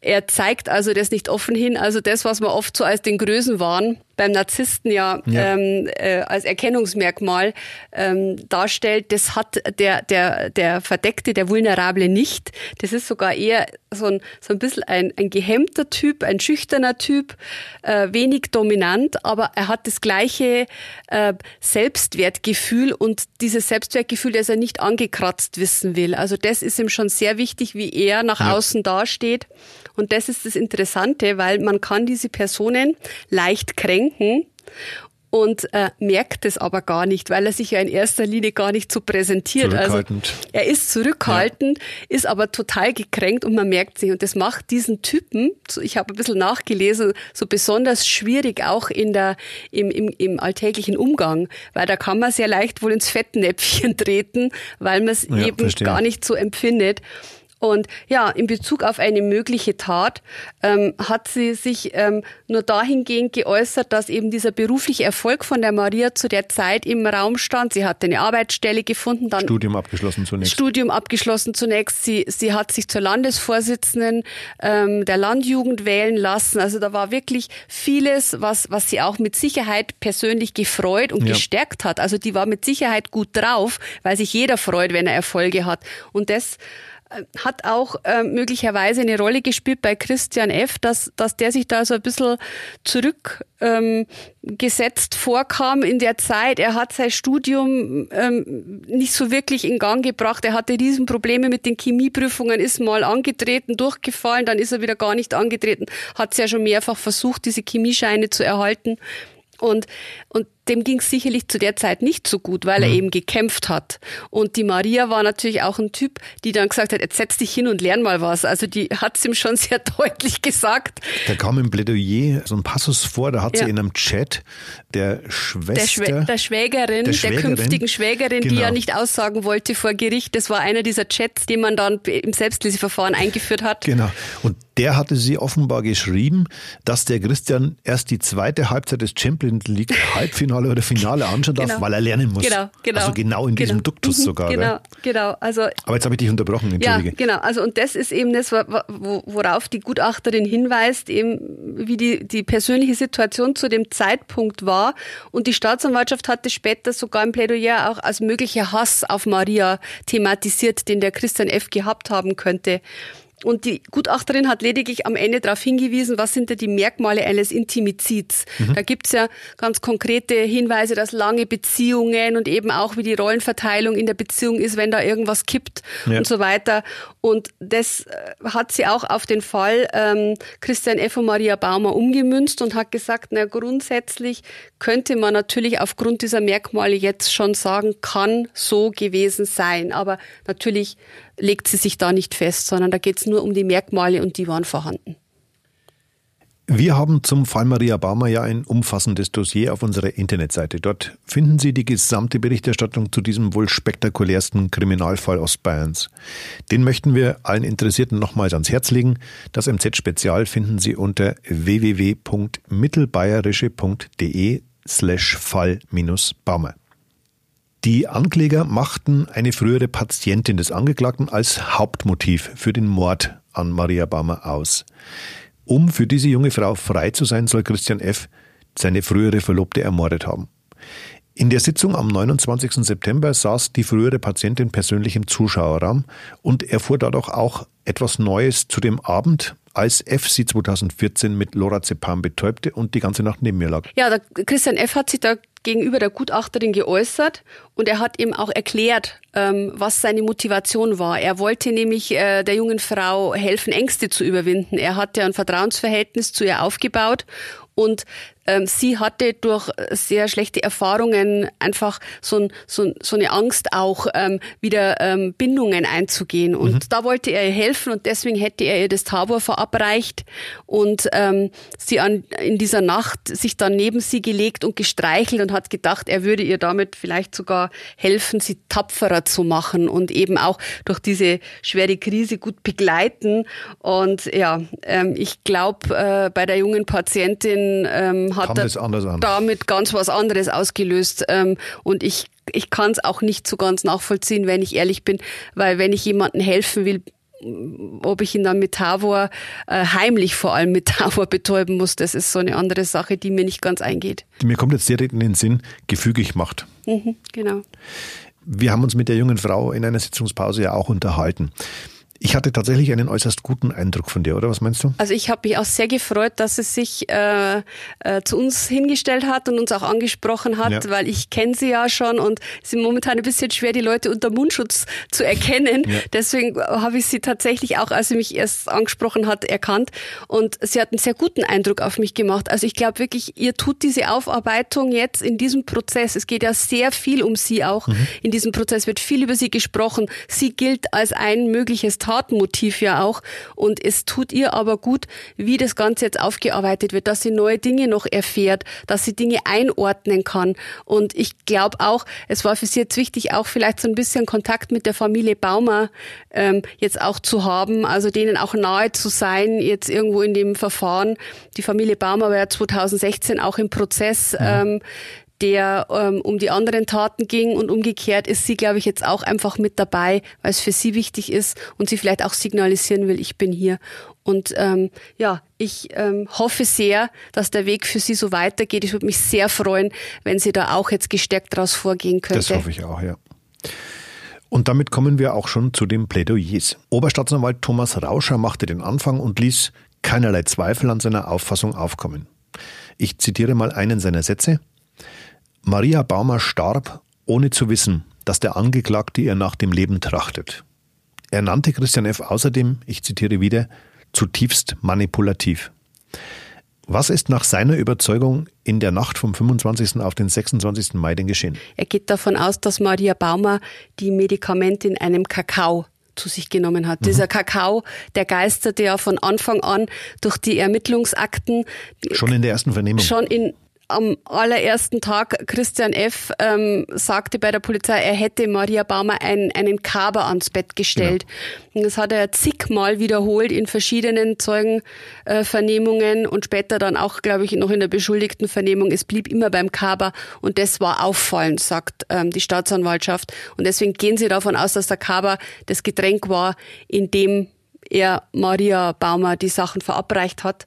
[SPEAKER 3] er zeigt also das nicht offen hin. Also das, was man oft so als den Größenwahn beim Narzissten ja, ja. Ähm, äh, als Erkennungsmerkmal ähm, darstellt, das hat der, der, der Verdeckte, der Vulnerable nicht. Das ist sogar eher so ein, so ein bisschen ein, ein gehemmter Typ, ein schüchterner Typ, äh, wenig dominant, aber er hat das gleiche äh, Selbstwertgefühl und dieses Selbstwertgefühl, das er nicht angekratzt wissen will. Also das ist ihm schon sehr wichtig, wie er nach ja. außen dasteht. Und das ist das Interessante, weil man kann diese Personen leicht kränken und äh, merkt es aber gar nicht, weil er sich ja in erster Linie gar nicht so präsentiert. Also er ist zurückhaltend, ja. ist aber total gekränkt und man merkt sich. Und das macht diesen Typen, ich habe ein bisschen nachgelesen, so besonders schwierig auch in der, im, im, im alltäglichen Umgang, weil da kann man sehr leicht wohl ins Fettnäpfchen treten, weil man es ja, eben verstehe. gar nicht so empfindet. Und ja, in Bezug auf eine mögliche Tat ähm, hat sie sich ähm, nur dahingehend geäußert, dass eben dieser berufliche Erfolg von der Maria zu der Zeit im Raum stand. Sie hatte eine Arbeitsstelle gefunden, dann
[SPEAKER 1] Studium abgeschlossen zunächst.
[SPEAKER 3] Studium abgeschlossen zunächst. Sie, sie hat sich zur Landesvorsitzenden ähm, der Landjugend wählen lassen. Also da war wirklich vieles, was, was sie auch mit Sicherheit persönlich gefreut und ja. gestärkt hat. Also die war mit Sicherheit gut drauf, weil sich jeder freut, wenn er Erfolge hat. Und das hat auch äh, möglicherweise eine Rolle gespielt bei Christian F., dass, dass der sich da so ein bisschen zurückgesetzt ähm, vorkam in der Zeit. Er hat sein Studium ähm, nicht so wirklich in Gang gebracht. Er hatte Riesenprobleme mit den Chemieprüfungen, ist mal angetreten, durchgefallen, dann ist er wieder gar nicht angetreten, hat es ja schon mehrfach versucht, diese Chemiescheine zu erhalten. Und, und dem ging es sicherlich zu der Zeit nicht so gut, weil er mhm. eben gekämpft hat. Und die Maria war natürlich auch ein Typ, die dann gesagt hat, jetzt setz dich hin und lern mal was. Also die hat es ihm schon sehr deutlich gesagt.
[SPEAKER 1] Da kam im Plädoyer so ein Passus vor, da hat ja. sie in einem Chat der Schwester... Der,
[SPEAKER 3] Schwä der, Schwägerin, der, Schwägerin, der künftigen Schwägerin, genau. die ja nicht aussagen wollte vor Gericht. Das war einer dieser Chats, den man dann im Selbstleseverfahren eingeführt hat.
[SPEAKER 1] Genau. Und der hatte sie offenbar geschrieben, dass der Christian erst die zweite Halbzeit des Champions League Halbfinale oder Finale anschauen darf, genau. weil er lernen muss. Genau, genau. Also genau in diesem genau. Duktus mhm, sogar.
[SPEAKER 3] Genau, gell? genau. Also,
[SPEAKER 1] Aber jetzt habe ich dich unterbrochen, entschuldige.
[SPEAKER 3] Ja, genau. Also und das ist eben das, worauf die Gutachterin hinweist, eben wie die, die persönliche Situation zu dem Zeitpunkt war. Und die Staatsanwaltschaft hatte später sogar im Plädoyer auch als möglicher Hass auf Maria thematisiert, den der Christian F. gehabt haben könnte. Und die Gutachterin hat lediglich am Ende darauf hingewiesen, was sind da die Merkmale eines Intimizids. Mhm. Da gibt's ja ganz konkrete Hinweise, dass lange Beziehungen und eben auch wie die Rollenverteilung in der Beziehung ist, wenn da irgendwas kippt ja. und so weiter. Und das äh, hat sie auch auf den Fall ähm, Christian F. und Maria Baumer umgemünzt und hat gesagt, na grundsätzlich könnte man natürlich aufgrund dieser Merkmale jetzt schon sagen, kann so gewesen sein. Aber natürlich legt sie sich da nicht fest, sondern da geht es nur um die Merkmale und die waren vorhanden.
[SPEAKER 1] Wir haben zum Fall Maria Baumer ja ein umfassendes Dossier auf unserer Internetseite. Dort finden Sie die gesamte Berichterstattung zu diesem wohl spektakulärsten Kriminalfall Ostbayerns. Den möchten wir allen Interessierten nochmals ans Herz legen. Das MZ-Spezial finden Sie unter www.mittelbayerische.de slash Fall-Baumer. Die Ankläger machten eine frühere Patientin des Angeklagten als Hauptmotiv für den Mord an Maria Baumer aus. Um für diese junge Frau frei zu sein, soll Christian F. seine frühere Verlobte ermordet haben. In der Sitzung am 29. September saß die frühere Patientin persönlich im Zuschauerraum und erfuhr dadurch auch etwas Neues zu dem Abend, als F sie 2014 mit Lorazepam betäubte und die ganze Nacht neben mir lag.
[SPEAKER 3] Ja, Christian F. hat sich da gegenüber der Gutachterin geäußert und er hat ihm auch erklärt, ähm, was seine Motivation war. Er wollte nämlich äh, der jungen Frau helfen, Ängste zu überwinden. Er hatte ein Vertrauensverhältnis zu ihr aufgebaut und sie hatte durch sehr schlechte Erfahrungen einfach so, ein, so, so eine Angst auch ähm, wieder ähm, Bindungen einzugehen. Und mhm. da wollte er ihr helfen und deswegen hätte er ihr das Tabor verabreicht und ähm, sie an, in dieser Nacht sich dann neben sie gelegt und gestreichelt und hat gedacht, er würde ihr damit vielleicht sogar helfen, sie tapferer zu machen und eben auch durch diese schwere Krise gut begleiten. Und ja, ähm, ich glaube, äh, bei der jungen Patientin ähm, hat er damit ganz was anderes ausgelöst. Ähm, und ich, ich kann es auch nicht so ganz nachvollziehen, wenn ich ehrlich bin, weil wenn ich jemandem helfen will, ob ich ihn dann mit Tavor, äh, heimlich vor allem mit Tavor betäuben muss, das ist so eine andere Sache, die mir nicht ganz eingeht.
[SPEAKER 1] Mir kommt jetzt direkt in den Sinn, gefügig macht.
[SPEAKER 3] Mhm, genau.
[SPEAKER 1] Wir haben uns mit der jungen Frau in einer Sitzungspause ja auch unterhalten. Ich hatte tatsächlich einen äußerst guten Eindruck von dir, oder was meinst du?
[SPEAKER 3] Also ich habe mich auch sehr gefreut, dass es sich äh, äh, zu uns hingestellt hat und uns auch angesprochen hat, ja. weil ich kenne sie ja schon und es ist momentan ein bisschen schwer, die Leute unter Mundschutz zu erkennen. Ja. Deswegen habe ich sie tatsächlich auch, als sie mich erst angesprochen hat, erkannt. Und sie hat einen sehr guten Eindruck auf mich gemacht. Also ich glaube wirklich, ihr tut diese Aufarbeitung jetzt in diesem Prozess. Es geht ja sehr viel um sie auch. Mhm. In diesem Prozess wird viel über sie gesprochen. Sie gilt als ein mögliches Tatenmotiv ja auch. Und es tut ihr aber gut, wie das Ganze jetzt aufgearbeitet wird, dass sie neue Dinge noch erfährt, dass sie Dinge einordnen kann. Und ich glaube auch, es war für sie jetzt wichtig, auch vielleicht so ein bisschen Kontakt mit der Familie Baumer ähm, jetzt auch zu haben, also denen auch nahe zu sein, jetzt irgendwo in dem Verfahren. Die Familie Baumer war ja 2016 auch im Prozess. Mhm. Ähm, der ähm, um die anderen Taten ging und umgekehrt ist sie, glaube ich, jetzt auch einfach mit dabei, weil es für sie wichtig ist und sie vielleicht auch signalisieren will, ich bin hier. Und ähm, ja, ich ähm, hoffe sehr, dass der Weg für sie so weitergeht. Ich würde mich sehr freuen, wenn sie da auch jetzt gestärkt daraus vorgehen könnte.
[SPEAKER 1] Das hoffe ich auch, ja. Und damit kommen wir auch schon zu den Plädoyers. Oberstaatsanwalt Thomas Rauscher machte den Anfang und ließ keinerlei Zweifel an seiner Auffassung aufkommen. Ich zitiere mal einen seiner Sätze. Maria Baumer starb, ohne zu wissen, dass der Angeklagte ihr nach dem Leben trachtet. Er nannte Christian F. außerdem, ich zitiere wieder, zutiefst manipulativ. Was ist nach seiner Überzeugung in der Nacht vom 25. auf den 26. Mai denn geschehen?
[SPEAKER 3] Er geht davon aus, dass Maria Baumer die Medikamente in einem Kakao zu sich genommen hat. Mhm. Dieser Kakao, der geisterte ja von Anfang an durch die Ermittlungsakten.
[SPEAKER 1] Schon in der ersten Vernehmung.
[SPEAKER 3] Schon in am allerersten Tag Christian F. Ähm, sagte bei der Polizei, er hätte Maria Baumer einen, einen Kaber ans Bett gestellt. Ja. Und das hat er zigmal wiederholt in verschiedenen Zeugenvernehmungen äh, und später dann auch, glaube ich, noch in der beschuldigten Vernehmung. Es blieb immer beim Kaber und das war auffallend, sagt ähm, die Staatsanwaltschaft. Und deswegen gehen sie davon aus, dass der Kaber das Getränk war, in dem er Maria Baumer die Sachen verabreicht hat.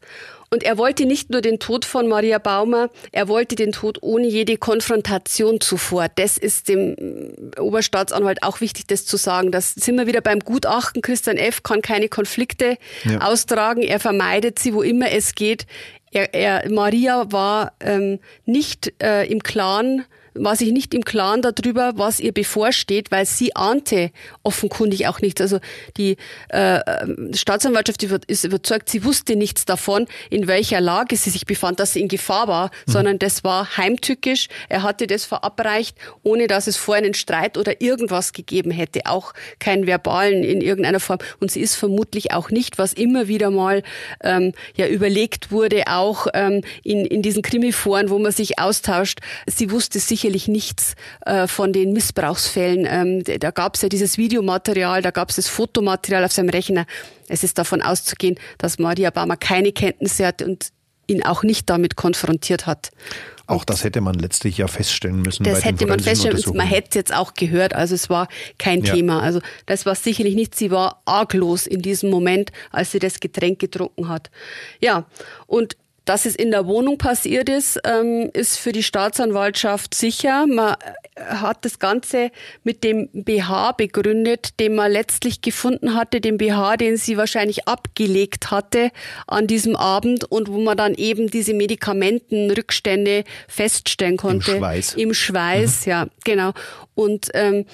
[SPEAKER 3] Und er wollte nicht nur den Tod von Maria Baumer, er wollte den Tod ohne jede Konfrontation zuvor. Das ist dem Oberstaatsanwalt auch wichtig, das zu sagen. Das sind wir wieder beim Gutachten. Christian F. kann keine Konflikte ja. austragen. Er vermeidet sie, wo immer es geht. Er, er, Maria war ähm, nicht äh, im Klaren, war sich nicht im Klaren darüber, was ihr bevorsteht, weil sie ahnte offenkundig auch nichts. Also die äh, Staatsanwaltschaft ist überzeugt, sie wusste nichts davon, in welcher Lage sie sich befand, dass sie in Gefahr war, mhm. sondern das war heimtückisch. Er hatte das verabreicht, ohne dass es vorher einen Streit oder irgendwas gegeben hätte, auch keinen verbalen in irgendeiner Form. Und sie ist vermutlich auch nicht, was immer wieder mal ähm, ja überlegt wurde, auch ähm, in, in diesen Krimiforen, wo man sich austauscht. Sie wusste sicher sicherlich nichts äh, von den Missbrauchsfällen. Ähm, da gab es ja dieses Videomaterial, da gab es das Fotomaterial auf seinem Rechner. Es ist davon auszugehen, dass Maria Baumer keine Kenntnisse hat und ihn auch nicht damit konfrontiert hat.
[SPEAKER 1] Auch das hätte man letztlich ja feststellen müssen.
[SPEAKER 3] Das hätte man feststellen müssen. Man hätte es jetzt auch gehört. Also es war kein ja. Thema. Also das war sicherlich nicht. Sie war arglos in diesem Moment, als sie das Getränk getrunken hat. Ja, und dass es in der Wohnung passiert ist, ähm, ist für die Staatsanwaltschaft sicher. Man äh, hat das Ganze mit dem BH begründet, den man letztlich gefunden hatte, den BH, den sie wahrscheinlich abgelegt hatte an diesem Abend und wo man dann eben diese Medikamentenrückstände feststellen konnte.
[SPEAKER 1] Im Schweiß.
[SPEAKER 3] Im Schweiß, mhm. ja, genau. Und ähm,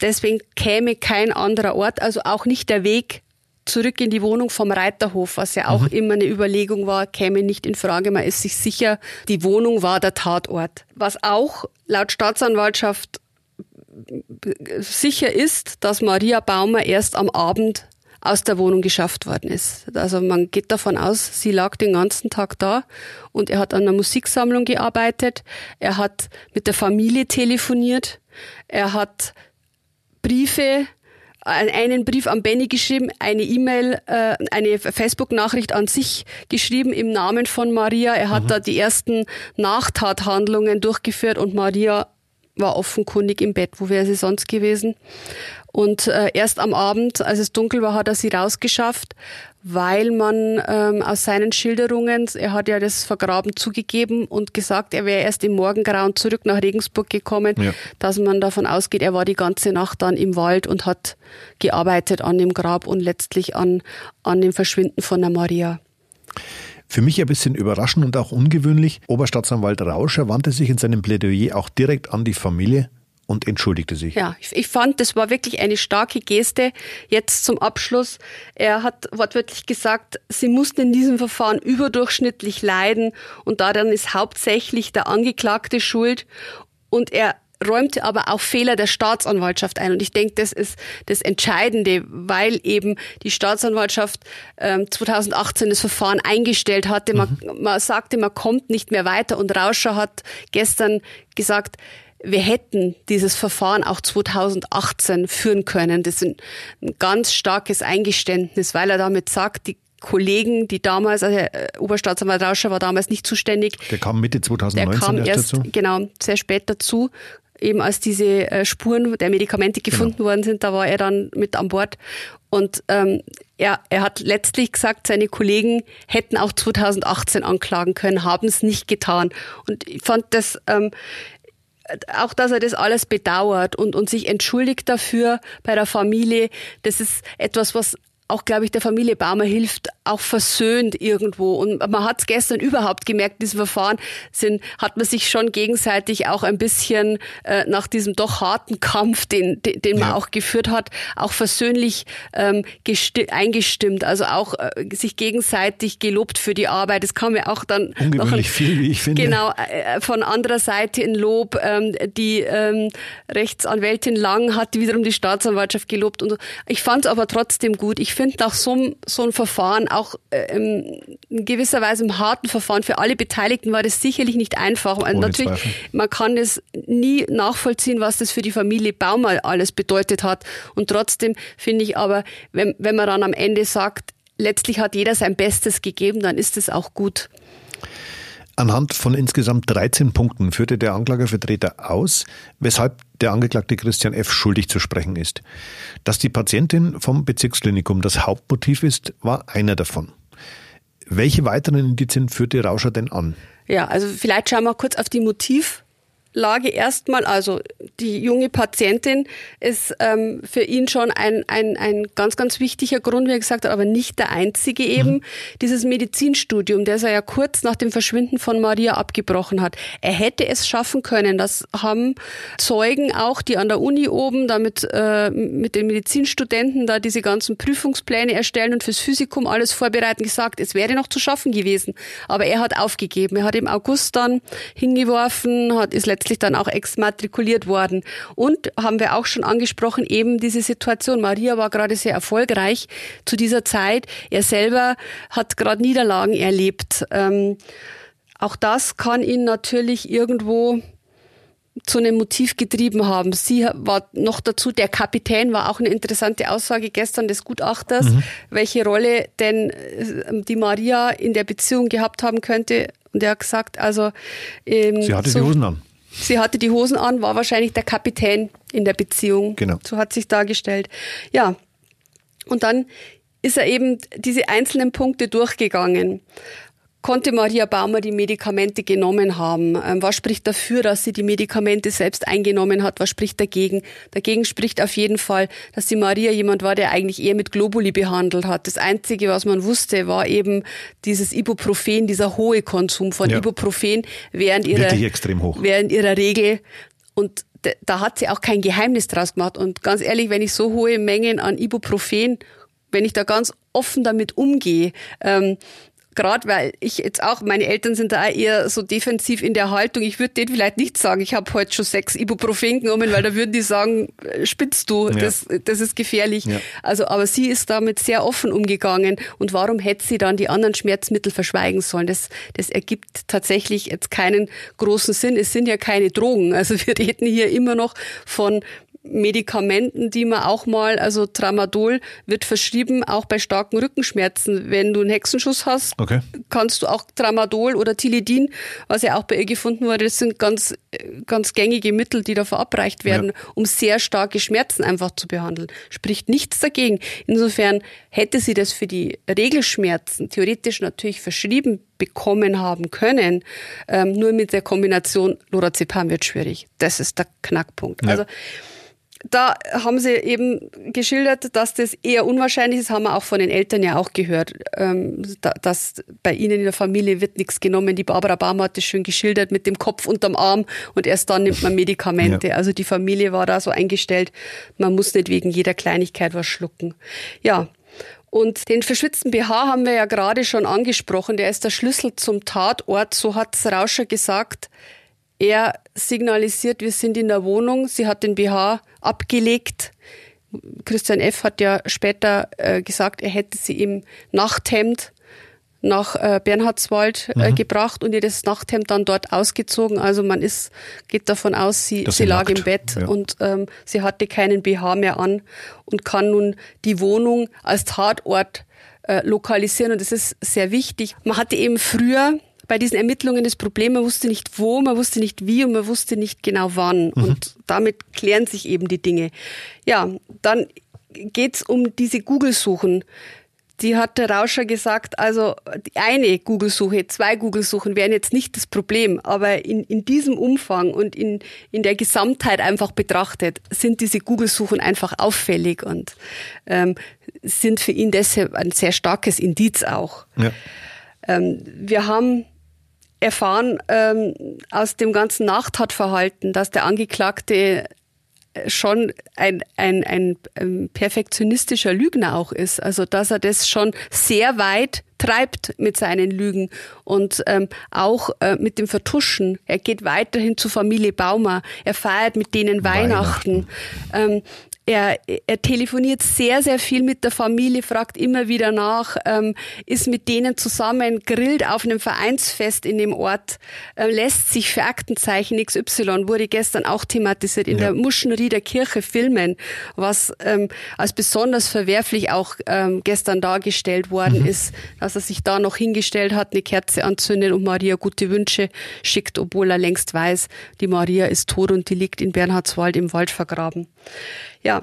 [SPEAKER 3] deswegen käme kein anderer Ort, also auch nicht der Weg zurück in die Wohnung vom Reiterhof, was ja auch mhm. immer eine Überlegung war, käme nicht in Frage. Man ist sich sicher, die Wohnung war der Tatort. Was auch laut Staatsanwaltschaft sicher ist, dass Maria Baumer erst am Abend aus der Wohnung geschafft worden ist. Also man geht davon aus, sie lag den ganzen Tag da und er hat an einer Musiksammlung gearbeitet, er hat mit der Familie telefoniert, er hat Briefe einen Brief an Benny geschrieben, eine E-Mail, äh, eine Facebook-Nachricht an sich geschrieben im Namen von Maria. Er hat mhm. da die ersten Nachtathandlungen durchgeführt und Maria war offenkundig im Bett. Wo wäre sie sonst gewesen? Und äh, erst am Abend, als es dunkel war, hat er sie rausgeschafft, weil man ähm, aus seinen Schilderungen, er hat ja das Vergraben zugegeben und gesagt, er wäre erst im Morgengrauen zurück nach Regensburg gekommen, ja. dass man davon ausgeht, er war die ganze Nacht dann im Wald und hat gearbeitet an dem Grab und letztlich an, an dem Verschwinden von der Maria.
[SPEAKER 1] Für mich ein bisschen überraschend und auch ungewöhnlich. Oberstaatsanwalt Rauscher wandte sich in seinem Plädoyer auch direkt an die Familie und entschuldigte sich.
[SPEAKER 3] Ja, ich, ich, fand, das war wirklich eine starke Geste. Jetzt zum Abschluss. Er hat wortwörtlich gesagt, sie mussten in diesem Verfahren überdurchschnittlich leiden und daran ist hauptsächlich der Angeklagte schuld. Und er räumte aber auch Fehler der Staatsanwaltschaft ein. Und ich denke, das ist das Entscheidende, weil eben die Staatsanwaltschaft ähm, 2018 das Verfahren eingestellt hatte. Man, mhm. man sagte, man kommt nicht mehr weiter. Und Rauscher hat gestern gesagt, wir hätten dieses Verfahren auch 2018 führen können. Das ist ein ganz starkes Eingeständnis, weil er damit sagt, die Kollegen, die damals, also äh, Oberstaatsanwalt Rauscher war damals nicht zuständig.
[SPEAKER 1] Der kam Mitte 2019
[SPEAKER 3] der kam erst, dazu? genau, sehr spät dazu. Eben als diese äh, Spuren der Medikamente gefunden genau. worden sind, da war er dann mit an Bord. Und ähm, er, er hat letztlich gesagt, seine Kollegen hätten auch 2018 anklagen können, haben es nicht getan. Und ich fand das ähm, auch, dass er das alles bedauert und, und sich entschuldigt dafür bei der Familie, das ist etwas, was auch, glaube ich, der Familie Baumer hilft, auch versöhnt irgendwo. Und man hat es gestern überhaupt gemerkt, in diesem Verfahren sind, hat man sich schon gegenseitig auch ein bisschen äh, nach diesem doch harten Kampf, den, den, den man auch geführt hat, auch versöhnlich ähm, eingestimmt. Also auch äh, sich gegenseitig gelobt für die Arbeit. Das kam ja auch dann
[SPEAKER 1] ungewöhnlich ein, viel, wie ich finde.
[SPEAKER 3] Genau, äh, von anderer Seite in Lob. Ähm, die ähm, Rechtsanwältin Lang hat wiederum die Staatsanwaltschaft gelobt. Und ich fand es aber trotzdem gut. Ich finde nach so, so einem Verfahren, auch äh, in gewisser Weise im harten Verfahren für alle Beteiligten, war das sicherlich nicht einfach. Ohne Natürlich, Zweifel. man kann es nie nachvollziehen, was das für die Familie Baumer alles bedeutet hat. Und trotzdem finde ich aber, wenn, wenn man dann am Ende sagt, letztlich hat jeder sein Bestes gegeben, dann ist es auch gut.
[SPEAKER 1] Anhand von insgesamt 13 Punkten führte der Anklagevertreter aus, weshalb der Angeklagte Christian F. schuldig zu sprechen ist. Dass die Patientin vom Bezirksklinikum das Hauptmotiv ist, war einer davon. Welche weiteren Indizien führte Rauscher denn an?
[SPEAKER 3] Ja, also vielleicht schauen wir kurz auf die Motiv Lage erstmal, also die junge Patientin ist ähm, für ihn schon ein, ein, ein ganz, ganz wichtiger Grund, wie er gesagt hat, aber nicht der einzige eben. Mhm. Dieses Medizinstudium, das er ja kurz nach dem Verschwinden von Maria abgebrochen hat. Er hätte es schaffen können. Das haben Zeugen auch, die an der Uni oben damit äh, mit den Medizinstudenten da diese ganzen Prüfungspläne erstellen und fürs Physikum alles vorbereiten, gesagt, es wäre noch zu schaffen gewesen. Aber er hat aufgegeben. Er hat im August dann hingeworfen, hat ist letztlich dann auch exmatrikuliert worden. Und haben wir auch schon angesprochen, eben diese Situation. Maria war gerade sehr erfolgreich zu dieser Zeit. Er selber hat gerade Niederlagen erlebt. Ähm, auch das kann ihn natürlich irgendwo zu einem Motiv getrieben haben. Sie war noch dazu, der Kapitän war auch eine interessante Aussage gestern des Gutachters, mhm. welche Rolle denn äh, die Maria in der Beziehung gehabt haben könnte. Und er hat gesagt, also
[SPEAKER 1] ähm, sie hatte so, die Hosen an.
[SPEAKER 3] Sie hatte die Hosen an, war wahrscheinlich der Kapitän in der Beziehung.
[SPEAKER 1] Genau.
[SPEAKER 3] So hat sich dargestellt. Ja. Und dann ist er eben diese einzelnen Punkte durchgegangen konnte Maria Baumer die Medikamente genommen haben? Ähm, was spricht dafür, dass sie die Medikamente selbst eingenommen hat? Was spricht dagegen? Dagegen spricht auf jeden Fall, dass die Maria jemand war, der eigentlich eher mit Globuli behandelt hat. Das Einzige, was man wusste, war eben dieses Ibuprofen, dieser hohe Konsum von ja. Ibuprofen während ihrer, während ihrer Regel. Und da hat sie auch kein Geheimnis draus gemacht. Und ganz ehrlich, wenn ich so hohe Mengen an Ibuprofen wenn ich da ganz offen damit umgehe, ähm, gerade weil ich jetzt auch, meine Eltern sind da eher so defensiv in der Haltung. Ich würde denen vielleicht nicht sagen, ich habe heute schon sechs Ibuprofen genommen, weil da würden die sagen, äh, spinnst du, das, ja. das ist gefährlich. Ja. Also, aber sie ist damit sehr offen umgegangen. Und warum hätte sie dann die anderen Schmerzmittel verschweigen sollen? Das, das ergibt tatsächlich jetzt keinen großen Sinn. Es sind ja keine Drogen. Also wir reden hier immer noch von Medikamenten, die man auch mal, also Tramadol wird verschrieben, auch bei starken Rückenschmerzen. Wenn du einen Hexenschuss hast, okay. kannst du auch Tramadol oder Tilidin, was ja auch bei ihr gefunden wurde, das sind ganz, ganz gängige Mittel, die da verabreicht werden, ja. um sehr starke Schmerzen einfach zu behandeln. Spricht nichts dagegen. Insofern hätte sie das für die Regelschmerzen theoretisch natürlich verschrieben bekommen haben können. Ähm, nur mit der Kombination Lorazepam wird schwierig. Das ist der Knackpunkt. Ja. Also da haben sie eben geschildert, dass das eher unwahrscheinlich ist, haben wir auch von den Eltern ja auch gehört, ähm, dass bei ihnen in der Familie wird nichts genommen. Die Barbara Baum hat das schön geschildert mit dem Kopf unterm Arm und erst dann nimmt man Medikamente. Ja. Also die Familie war da so eingestellt, man muss nicht wegen jeder Kleinigkeit was schlucken. Ja, und den verschwitzten BH haben wir ja gerade schon angesprochen. Der ist der Schlüssel zum Tatort. So hat Rauscher gesagt. Er signalisiert, wir sind in der Wohnung. Sie hat den BH abgelegt. Christian F. hat ja später äh, gesagt, er hätte sie im Nachthemd nach äh, Bernhardswald äh, mhm. gebracht und ihr das Nachthemd dann dort ausgezogen. Also man ist, geht davon aus, sie, sie lag nackt. im Bett ja. und ähm, sie hatte keinen BH mehr an und kann nun die Wohnung als Tatort äh, lokalisieren. Und das ist sehr wichtig. Man hatte eben früher bei diesen Ermittlungen das Problem, man wusste nicht wo, man wusste nicht wie und man wusste nicht genau wann. Mhm. Und damit klären sich eben die Dinge. Ja, dann geht's um diese Google-Suchen. Die hat der Rauscher gesagt, also eine Google-Suche, zwei Google-Suchen wären jetzt nicht das Problem, aber in, in diesem Umfang und in, in der Gesamtheit einfach betrachtet, sind diese Google-Suchen einfach auffällig und ähm, sind für ihn deshalb ein sehr starkes Indiz auch. Ja. Ähm, wir haben erfahren ähm, aus dem ganzen Nachtatverhalten, dass der Angeklagte schon ein, ein, ein, perfektionistischer Lügner auch ist. Also dass er das schon sehr weit treibt mit seinen Lügen und ähm, auch äh, mit dem Vertuschen. Er geht weiterhin zur Familie Baumer. Er feiert mit denen Weihnachten. Weihnachten. Ähm, er, er telefoniert sehr, sehr viel mit der Familie, fragt immer wieder nach, ähm, ist mit denen zusammen, grillt auf einem Vereinsfest in dem Ort, äh, lässt sich für Aktenzeichen XY, wurde gestern auch thematisiert, in ja. der Muschenrieder Kirche filmen, was ähm, als besonders verwerflich auch ähm, gestern dargestellt worden mhm. ist, dass er sich da noch hingestellt hat, eine Kerze anzündet und Maria gute Wünsche schickt, obwohl er längst weiß, die Maria ist tot und die liegt in Bernhardswald im Wald vergraben. Ja,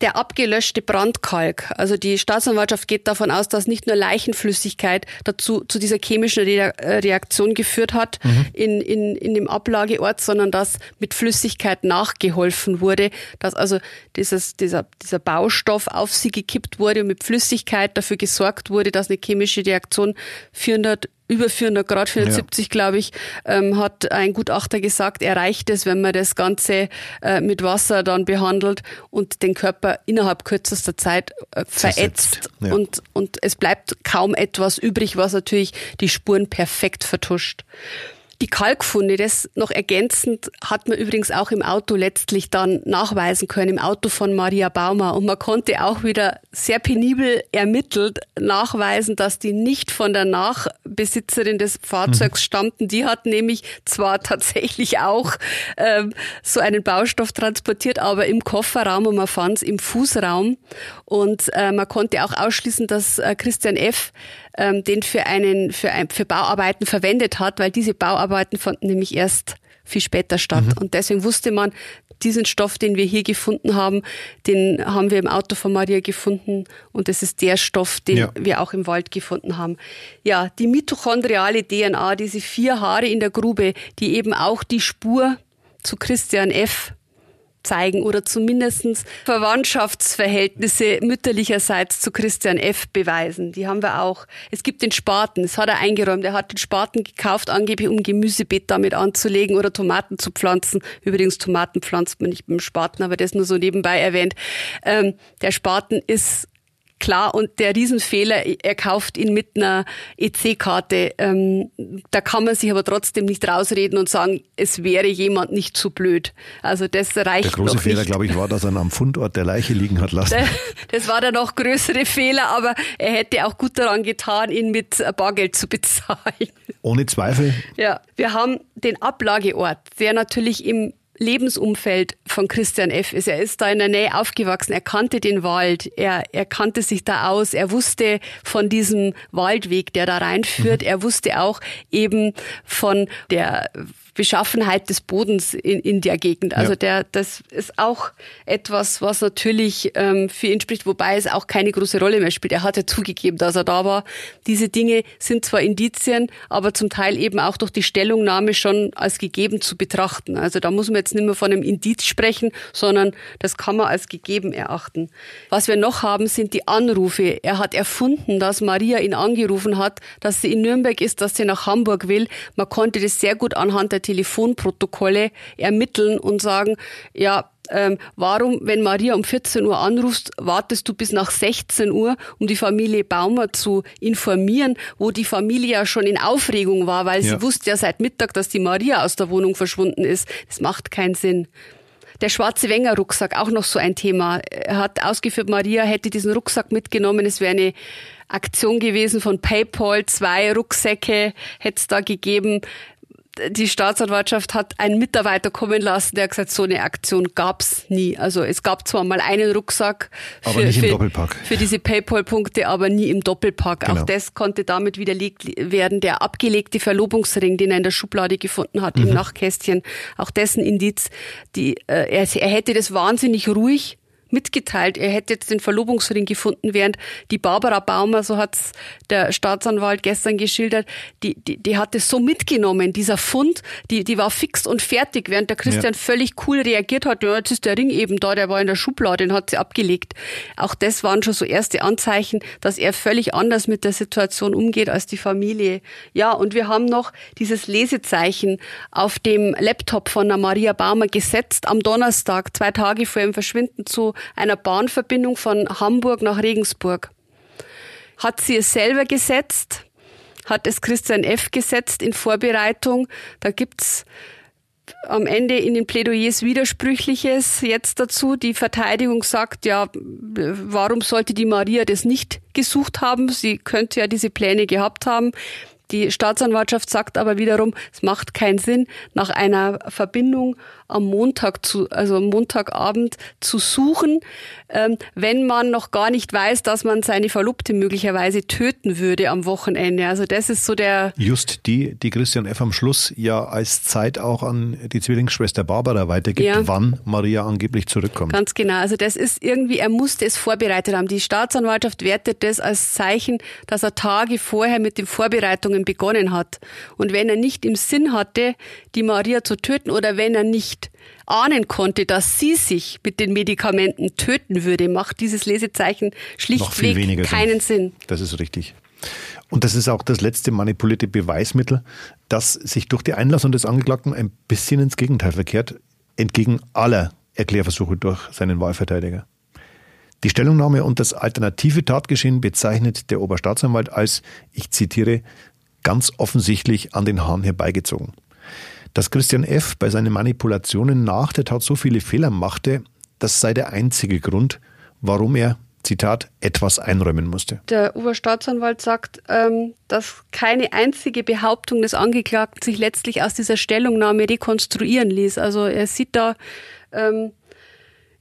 [SPEAKER 3] der abgelöschte Brandkalk. Also die Staatsanwaltschaft geht davon aus, dass nicht nur Leichenflüssigkeit dazu zu dieser chemischen äh, Reaktion geführt hat mhm. in, in, in dem Ablageort, sondern dass mit Flüssigkeit nachgeholfen wurde, dass also dieses, dieser, dieser Baustoff auf sie gekippt wurde und mit Flüssigkeit dafür gesorgt wurde, dass eine chemische Reaktion 400 über 400 Grad, 470 ja. glaube ich, ähm, hat ein Gutachter gesagt, erreicht es, wenn man das Ganze äh, mit Wasser dann behandelt und den Körper innerhalb kürzester Zeit äh, verätzt ja. und, und es bleibt kaum etwas übrig, was natürlich die Spuren perfekt vertuscht. Die Kalkfunde, das noch ergänzend, hat man übrigens auch im Auto letztlich dann nachweisen können, im Auto von Maria Baumer. Und man konnte auch wieder sehr penibel ermittelt nachweisen, dass die nicht von der Nachbesitzerin des Fahrzeugs mhm. stammten. Die hat nämlich zwar tatsächlich auch ähm, so einen Baustoff transportiert, aber im Kofferraum und man fand es im Fußraum. Und äh, man konnte auch ausschließen, dass äh, Christian F ähm, den für einen für, ein, für Bauarbeiten verwendet hat, weil diese Bauarbeiten fanden nämlich erst viel später statt. Mhm. Und deswegen wusste man, diesen Stoff, den wir hier gefunden haben, den haben wir im Auto von Maria gefunden und das ist der Stoff, den ja. wir auch im Wald gefunden haben. Ja, die mitochondriale DNA, diese vier Haare in der Grube, die eben auch die Spur zu Christian F zeigen oder zumindestens Verwandtschaftsverhältnisse mütterlicherseits zu Christian F. beweisen. Die haben wir auch. Es gibt den Spaten, das hat er eingeräumt. Er hat den Spaten gekauft, angeblich um Gemüsebeet damit anzulegen oder Tomaten zu pflanzen. Übrigens, Tomaten pflanzt man nicht mit dem Spaten, aber das nur so nebenbei erwähnt. Ähm, der Spaten ist klar und der Riesenfehler, er kauft ihn mit einer EC-Karte. Ähm, da kann man sich aber trotzdem nicht rausreden und sagen, es wäre jemand nicht zu blöd. Also das reicht
[SPEAKER 1] Der große Fehler,
[SPEAKER 3] nicht.
[SPEAKER 1] glaube ich, war, dass er am Fundort der Leiche liegen hat lassen.
[SPEAKER 3] Das war der noch größere Fehler, aber er hätte auch gut daran getan, ihn mit Bargeld zu bezahlen.
[SPEAKER 1] Ohne Zweifel.
[SPEAKER 3] Ja, wir haben den Ablageort, der natürlich im Lebensumfeld von Christian F. ist. Er ist da in der Nähe aufgewachsen. Er kannte den Wald. Er, er kannte sich da aus. Er wusste von diesem Waldweg, der da reinführt. Mhm. Er wusste auch eben von der Beschaffenheit des Bodens in, in der Gegend. Also ja. der, das ist auch etwas, was natürlich ähm, für ihn spricht, wobei es auch keine große Rolle mehr spielt. Er hat ja zugegeben, dass er da war. Diese Dinge sind zwar Indizien, aber zum Teil eben auch durch die Stellungnahme schon als gegeben zu betrachten. Also da muss man jetzt nicht mehr von einem Indiz sprechen, sondern das kann man als gegeben erachten. Was wir noch haben, sind die Anrufe. Er hat erfunden, dass Maria ihn angerufen hat, dass sie in Nürnberg ist, dass sie nach Hamburg will. Man konnte das sehr gut anhand der Telefonprotokolle ermitteln und sagen, ja, ähm, warum, wenn Maria um 14 Uhr anrufst, wartest du bis nach 16 Uhr, um die Familie Baumer zu informieren, wo die Familie ja schon in Aufregung war, weil ja. sie wusste ja seit Mittag, dass die Maria aus der Wohnung verschwunden ist. Das macht keinen Sinn. Der schwarze Wenger Rucksack, auch noch so ein Thema. Er hat ausgeführt, Maria hätte diesen Rucksack mitgenommen. Es wäre eine Aktion gewesen von PayPal. Zwei Rucksäcke hätte es da gegeben die Staatsanwaltschaft hat einen Mitarbeiter kommen lassen, der gesagt, so eine Aktion gab's nie. Also es gab zwar mal einen Rucksack
[SPEAKER 1] für,
[SPEAKER 3] für, für, diese PayPal-Punkte, aber nie im Doppelpack. Genau. Auch das konnte damit widerlegt werden. Der abgelegte Verlobungsring, den er in der Schublade gefunden hat, mhm. im Nachkästchen, auch dessen Indiz, die, äh, er, er hätte das wahnsinnig ruhig mitgeteilt, er hätte jetzt den Verlobungsring gefunden, während die Barbara Baumer, so hat's der Staatsanwalt gestern geschildert, die, die, die hat es so mitgenommen, dieser Fund, die, die war fix und fertig, während der Christian ja. völlig cool reagiert hat, ja, jetzt ist der Ring eben da, der war in der Schublade und hat sie abgelegt. Auch das waren schon so erste Anzeichen, dass er völlig anders mit der Situation umgeht als die Familie. Ja, und wir haben noch dieses Lesezeichen auf dem Laptop von der Maria Baumer gesetzt am Donnerstag, zwei Tage vor ihrem Verschwinden zu einer Bahnverbindung von Hamburg nach Regensburg. Hat sie es selber gesetzt? Hat es Christian F. gesetzt in Vorbereitung? Da gibt's am Ende in den Plädoyers Widersprüchliches jetzt dazu. Die Verteidigung sagt, ja, warum sollte die Maria das nicht gesucht haben? Sie könnte ja diese Pläne gehabt haben. Die Staatsanwaltschaft sagt aber wiederum, es macht keinen Sinn, nach einer Verbindung am Montag zu, also am Montagabend zu suchen, ähm, wenn man noch gar nicht weiß, dass man seine Verlobte möglicherweise töten würde am Wochenende. Also das ist so der.
[SPEAKER 1] Just die, die Christian F. am Schluss ja als Zeit auch an die Zwillingsschwester Barbara weitergibt, ja. wann Maria angeblich zurückkommt.
[SPEAKER 3] Ganz genau. Also das ist irgendwie, er musste es vorbereitet haben. Die Staatsanwaltschaft wertet das als Zeichen, dass er Tage vorher mit den Vorbereitungen begonnen hat. Und wenn er nicht im Sinn hatte, die Maria zu töten oder wenn er nicht ahnen konnte, dass sie sich mit den Medikamenten töten würde, macht dieses Lesezeichen schlichtweg keinen Sinn.
[SPEAKER 1] Sinn. Das ist richtig. Und das ist auch das letzte manipulierte Beweismittel, das sich durch die Einlassung des Angeklagten ein bisschen ins Gegenteil verkehrt, entgegen aller Erklärversuche durch seinen Wahlverteidiger. Die Stellungnahme und das alternative Tatgeschehen bezeichnet der Oberstaatsanwalt als, ich zitiere, ganz offensichtlich an den Haaren herbeigezogen. Dass Christian F. bei seinen Manipulationen nach der Tat so viele Fehler machte, das sei der einzige Grund, warum er, Zitat, etwas einräumen musste.
[SPEAKER 3] Der Oberstaatsanwalt sagt, ähm, dass keine einzige Behauptung des Angeklagten sich letztlich aus dieser Stellungnahme rekonstruieren ließ. Also er sieht da ähm,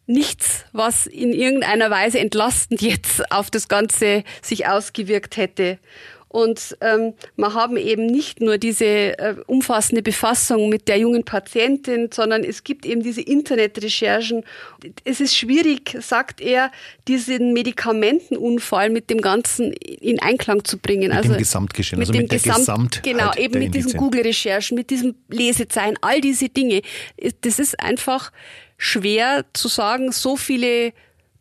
[SPEAKER 3] nichts, was in irgendeiner Weise entlastend jetzt auf das Ganze sich ausgewirkt hätte. Und ähm, wir haben eben nicht nur diese äh, umfassende Befassung mit der jungen Patientin, sondern es gibt eben diese Internetrecherchen. Es ist schwierig, sagt er, diesen Medikamentenunfall mit dem Ganzen in Einklang zu bringen.
[SPEAKER 1] Mit also dem Gesamtgeschehen,
[SPEAKER 3] mit
[SPEAKER 1] also
[SPEAKER 3] dem
[SPEAKER 1] mit der
[SPEAKER 3] Gesamt, Genau, eben mit diesen Google-Recherchen, mit diesem Lesezeichen, all diese Dinge. Das ist einfach schwer zu sagen, so viele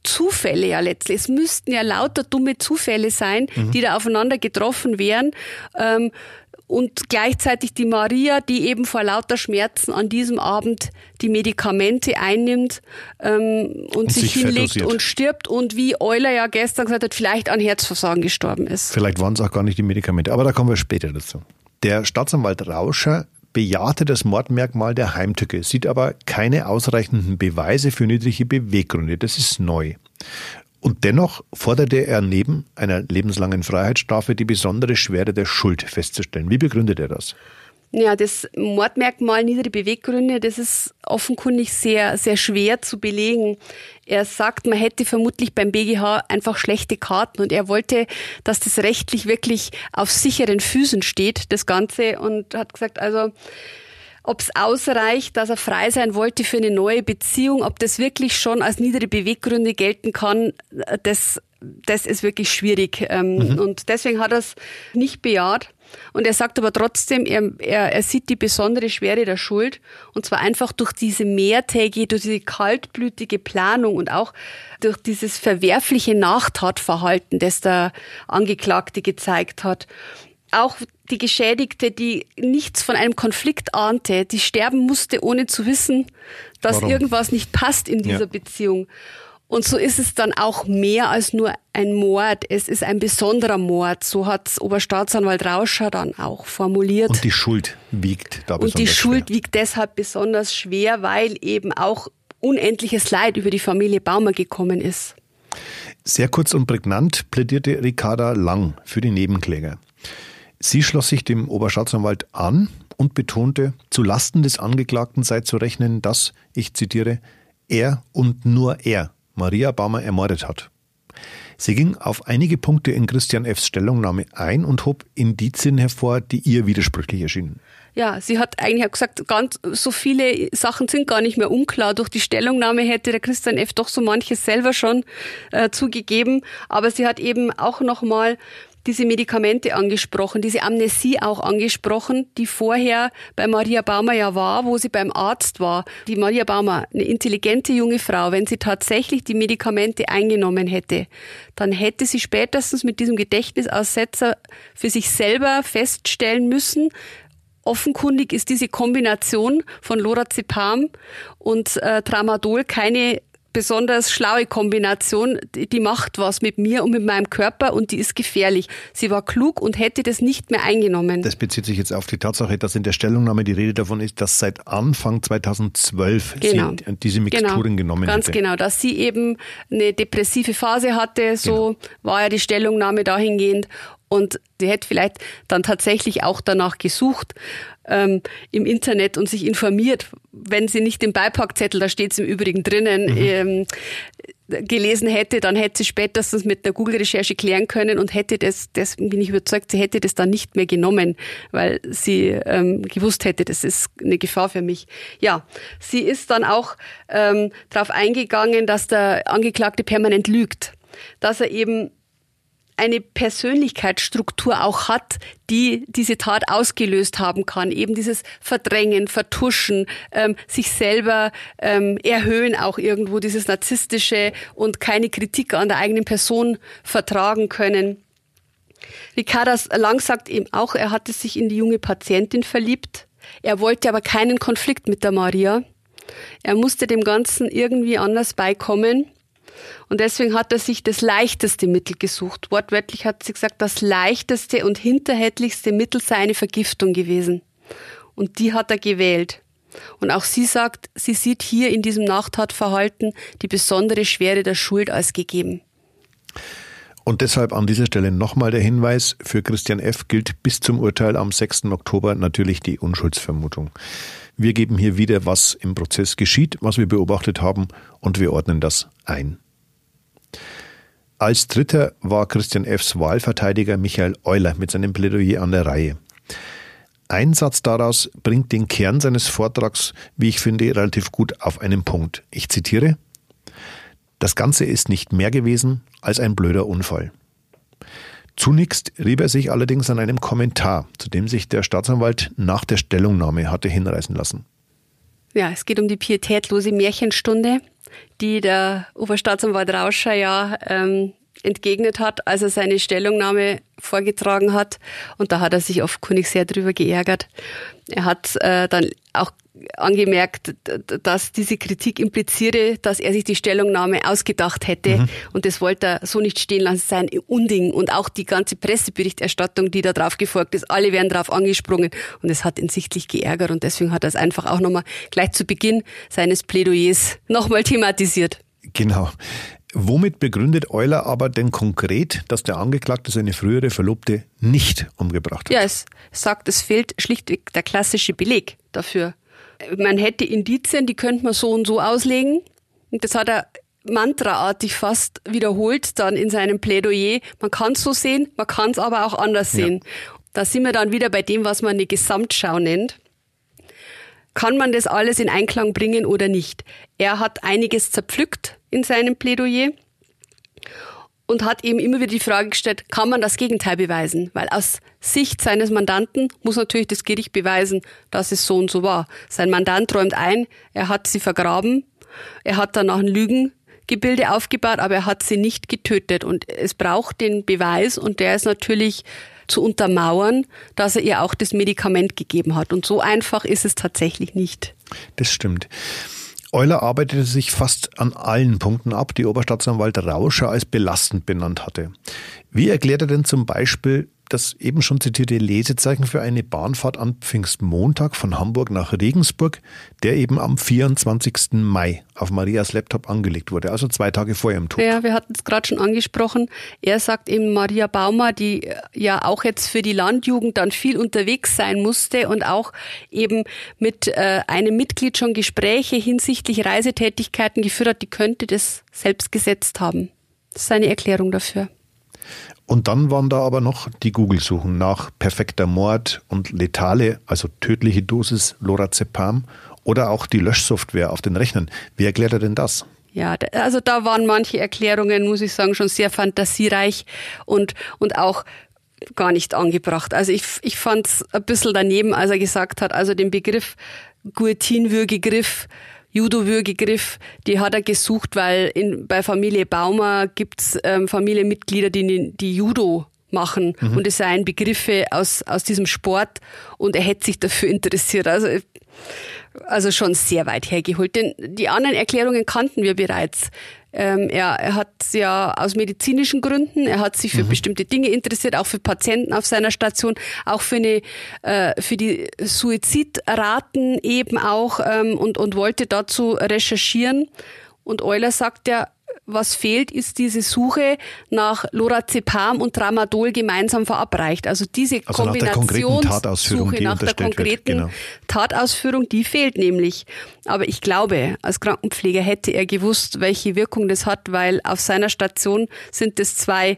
[SPEAKER 3] Zufälle ja letztlich. Es müssten ja lauter dumme Zufälle sein, mhm. die da aufeinander getroffen wären. Ähm, und gleichzeitig die Maria, die eben vor lauter Schmerzen an diesem Abend die Medikamente einnimmt ähm, und, und, sich, sich hinlegt verdosiert. und stirbt und wie Euler ja gestern gesagt hat, vielleicht an Herzversagen gestorben ist.
[SPEAKER 1] Vielleicht waren es auch gar nicht die Medikamente, aber da kommen wir später dazu. Der Staatsanwalt Rauscher bejahte das Mordmerkmal der Heimtücke, sieht aber keine ausreichenden Beweise für niedrige Beweggründe. Das ist neu. Und dennoch forderte er neben einer lebenslangen Freiheitsstrafe die besondere Schwere der Schuld festzustellen. Wie begründet er das?
[SPEAKER 3] Ja, das Mordmerkmal niedere Beweggründe, das ist offenkundig sehr, sehr schwer zu belegen. Er sagt, man hätte vermutlich beim BGH einfach schlechte Karten und er wollte, dass das rechtlich wirklich auf sicheren Füßen steht, das Ganze, und hat gesagt, also, ob es ausreicht, dass er frei sein wollte für eine neue Beziehung, ob das wirklich schon als niedere Beweggründe gelten kann, das, das ist wirklich schwierig. Ähm, mhm. Und deswegen hat er es nicht bejaht. Und er sagt aber trotzdem, er, er, er sieht die besondere Schwere der Schuld. Und zwar einfach durch diese mehrtägige, durch diese kaltblütige Planung und auch durch dieses verwerfliche Nachtatverhalten, das der Angeklagte gezeigt hat. Auch die Geschädigte, die nichts von einem Konflikt ahnte, die sterben musste, ohne zu wissen, dass Warum? irgendwas nicht passt in dieser ja. Beziehung. Und so ist es dann auch mehr als nur ein Mord. Es ist ein besonderer Mord. So hat Oberstaatsanwalt Rauscher dann auch formuliert.
[SPEAKER 1] Und die Schuld wiegt da besonders
[SPEAKER 3] Und die Schuld
[SPEAKER 1] schwer.
[SPEAKER 3] wiegt deshalb besonders schwer, weil eben auch unendliches Leid über die Familie Baumer gekommen ist.
[SPEAKER 1] Sehr kurz und prägnant plädierte Ricarda Lang für die Nebenkläger. Sie schloss sich dem Oberstaatsanwalt an und betonte, zu Lasten des Angeklagten sei zu rechnen, dass, ich zitiere, er und nur er Maria Baumer ermordet hat. Sie ging auf einige Punkte in Christian F.s Stellungnahme ein und hob Indizien hervor, die ihr widersprüchlich erschienen.
[SPEAKER 3] Ja, sie hat eigentlich gesagt, ganz so viele Sachen sind gar nicht mehr unklar. Durch die Stellungnahme hätte der Christian F. doch so manches selber schon äh, zugegeben. Aber sie hat eben auch nochmal diese Medikamente angesprochen, diese Amnesie auch angesprochen, die vorher bei Maria Baumer ja war, wo sie beim Arzt war. Die Maria Baumer, eine intelligente junge Frau, wenn sie tatsächlich die Medikamente eingenommen hätte, dann hätte sie spätestens mit diesem Gedächtnisaussetzer für sich selber feststellen müssen, offenkundig ist diese Kombination von Lorazepam und äh, Tramadol keine besonders schlaue Kombination, die, macht was mit mir und mit meinem Körper und die ist gefährlich. Sie war klug und hätte das nicht mehr eingenommen.
[SPEAKER 1] Das bezieht sich jetzt auf die Tatsache, dass in der Stellungnahme die Rede davon ist, dass seit Anfang 2012
[SPEAKER 3] Genau.
[SPEAKER 1] sie diese Mixturen
[SPEAKER 3] genau,
[SPEAKER 1] genommen
[SPEAKER 3] Ganz
[SPEAKER 1] hätte.
[SPEAKER 3] genau, dass sie eben eine depressive Phase hatte, so war ja die Stellungnahme dahingehend. Und sie hätte vielleicht dann tatsächlich auch danach gesucht ähm, im Internet und sich informiert, wenn sie nicht den Beipackzettel, da steht es im Übrigen drinnen, ähm, gelesen hätte, dann hätte sie spätestens mit der Google-Recherche klären können und hätte das, das bin ich überzeugt, sie hätte das dann nicht mehr genommen, weil sie ähm, gewusst hätte, das ist eine Gefahr für mich. Ja, sie ist dann auch ähm, darauf eingegangen, dass der Angeklagte permanent lügt, dass er eben eine Persönlichkeitsstruktur auch hat, die diese Tat ausgelöst haben kann. Eben dieses Verdrängen, Vertuschen, ähm, sich selber ähm, erhöhen auch irgendwo, dieses narzisstische und keine Kritik an der eigenen Person vertragen können. Ricardas Lang sagt eben auch, er hatte sich in die junge Patientin verliebt. Er wollte aber keinen Konflikt mit der Maria. Er musste dem Ganzen irgendwie anders beikommen. Und deswegen hat er sich das leichteste Mittel gesucht. Wortwörtlich hat sie gesagt, das leichteste und hinterhältlichste Mittel sei eine Vergiftung gewesen. Und die hat er gewählt. Und auch sie sagt, sie sieht hier in diesem Nachtatverhalten die besondere Schwere der Schuld als gegeben.
[SPEAKER 1] Und deshalb an dieser Stelle nochmal der Hinweis, für Christian F. gilt bis zum Urteil am 6. Oktober natürlich die Unschuldsvermutung. Wir geben hier wieder, was im Prozess geschieht, was wir beobachtet haben und wir ordnen das ein. Als dritter war Christian F.s Wahlverteidiger Michael Euler mit seinem Plädoyer an der Reihe. Ein Satz daraus bringt den Kern seines Vortrags, wie ich finde, relativ gut auf einen Punkt. Ich zitiere Das Ganze ist nicht mehr gewesen als ein blöder Unfall. Zunächst rieb er sich allerdings an einem Kommentar, zu dem sich der Staatsanwalt nach der Stellungnahme hatte hinreißen lassen.
[SPEAKER 3] Ja, es geht um die pietätlose Märchenstunde, die der Oberstaatsanwalt Rauscher ja ähm, entgegnet hat, als er seine Stellungnahme vorgetragen hat. Und da hat er sich offenkundig sehr drüber geärgert. Er hat äh, dann auch angemerkt, dass diese Kritik impliziere, dass er sich die Stellungnahme ausgedacht hätte. Mhm. Und das wollte er so nicht stehen lassen, sein Unding. Und auch die ganze Presseberichterstattung, die da drauf gefolgt ist, alle werden drauf angesprungen. Und es hat ihn sichtlich geärgert. Und deswegen hat er es einfach auch nochmal gleich zu Beginn seines Plädoyers nochmal thematisiert.
[SPEAKER 1] Genau. Womit begründet Euler aber denn konkret, dass der Angeklagte seine frühere Verlobte nicht umgebracht hat?
[SPEAKER 3] Ja, es sagt, es fehlt schlichtweg der klassische Beleg dafür. Man hätte Indizien, die könnte man so und so auslegen. Und das hat er mantraartig fast wiederholt dann in seinem Plädoyer. Man kann es so sehen, man kann es aber auch anders sehen. Ja. Da sind wir dann wieder bei dem, was man eine Gesamtschau nennt. Kann man das alles in Einklang bringen oder nicht? Er hat einiges zerpflückt in seinem Plädoyer und hat eben immer wieder die Frage gestellt, kann man das Gegenteil beweisen? Weil aus Sicht seines Mandanten muss natürlich das Gericht beweisen, dass es so und so war. Sein Mandant räumt ein, er hat sie vergraben, er hat danach ein Lügengebilde aufgebaut, aber er hat sie nicht getötet. Und es braucht den Beweis und der ist natürlich zu untermauern, dass er ihr auch das Medikament gegeben hat. Und so einfach ist es tatsächlich nicht.
[SPEAKER 1] Das stimmt. Euler arbeitete sich fast an allen Punkten ab, die Oberstaatsanwalt Rauscher als belastend benannt hatte. Wie erklärt er denn zum Beispiel das eben schon zitierte Lesezeichen für eine Bahnfahrt an Pfingstmontag von Hamburg nach Regensburg, der eben am 24. Mai auf Marias Laptop angelegt wurde, also zwei Tage vor ihrem Tod.
[SPEAKER 3] Ja, wir hatten es gerade schon angesprochen. Er sagt eben Maria Baumer, die ja auch jetzt für die Landjugend dann viel unterwegs sein musste und auch eben mit äh, einem Mitglied schon Gespräche hinsichtlich Reisetätigkeiten geführt hat, die könnte das selbst gesetzt haben. Das ist seine Erklärung dafür.
[SPEAKER 1] Und dann waren da aber noch die Google-Suchen nach perfekter Mord und letale, also tödliche Dosis Lorazepam oder auch die Löschsoftware auf den Rechnern. Wie erklärt er denn das?
[SPEAKER 3] Ja, also da waren manche Erklärungen, muss ich sagen, schon sehr fantasiereich und, und auch gar nicht angebracht. Also ich, ich fand es ein bisschen daneben, als er gesagt hat, also den Begriff Guillotine-Würgegriff Judo-Würgegriff, die hat er gesucht, weil in, bei Familie Baumer gibt's ähm, Familienmitglieder, die, die Judo machen mhm. und es seien Begriffe aus, aus diesem Sport und er hätte sich dafür interessiert. Also, also schon sehr weit hergeholt. Denn die anderen Erklärungen kannten wir bereits. Ähm, er, er hat ja aus medizinischen Gründen, er hat sich für mhm. bestimmte Dinge interessiert, auch für Patienten auf seiner Station, auch für eine äh, für die Suizidraten eben auch ähm, und und wollte dazu recherchieren. Und Euler sagt ja, was fehlt, ist diese Suche nach Lorazepam und Tramadol gemeinsam verabreicht. Also diese also Kombination
[SPEAKER 1] nach der Suche nach der konkreten
[SPEAKER 3] genau. Tatausführung, die fehlt nämlich. Aber ich glaube, als Krankenpfleger hätte er gewusst, welche Wirkung das hat, weil auf seiner Station sind es zwei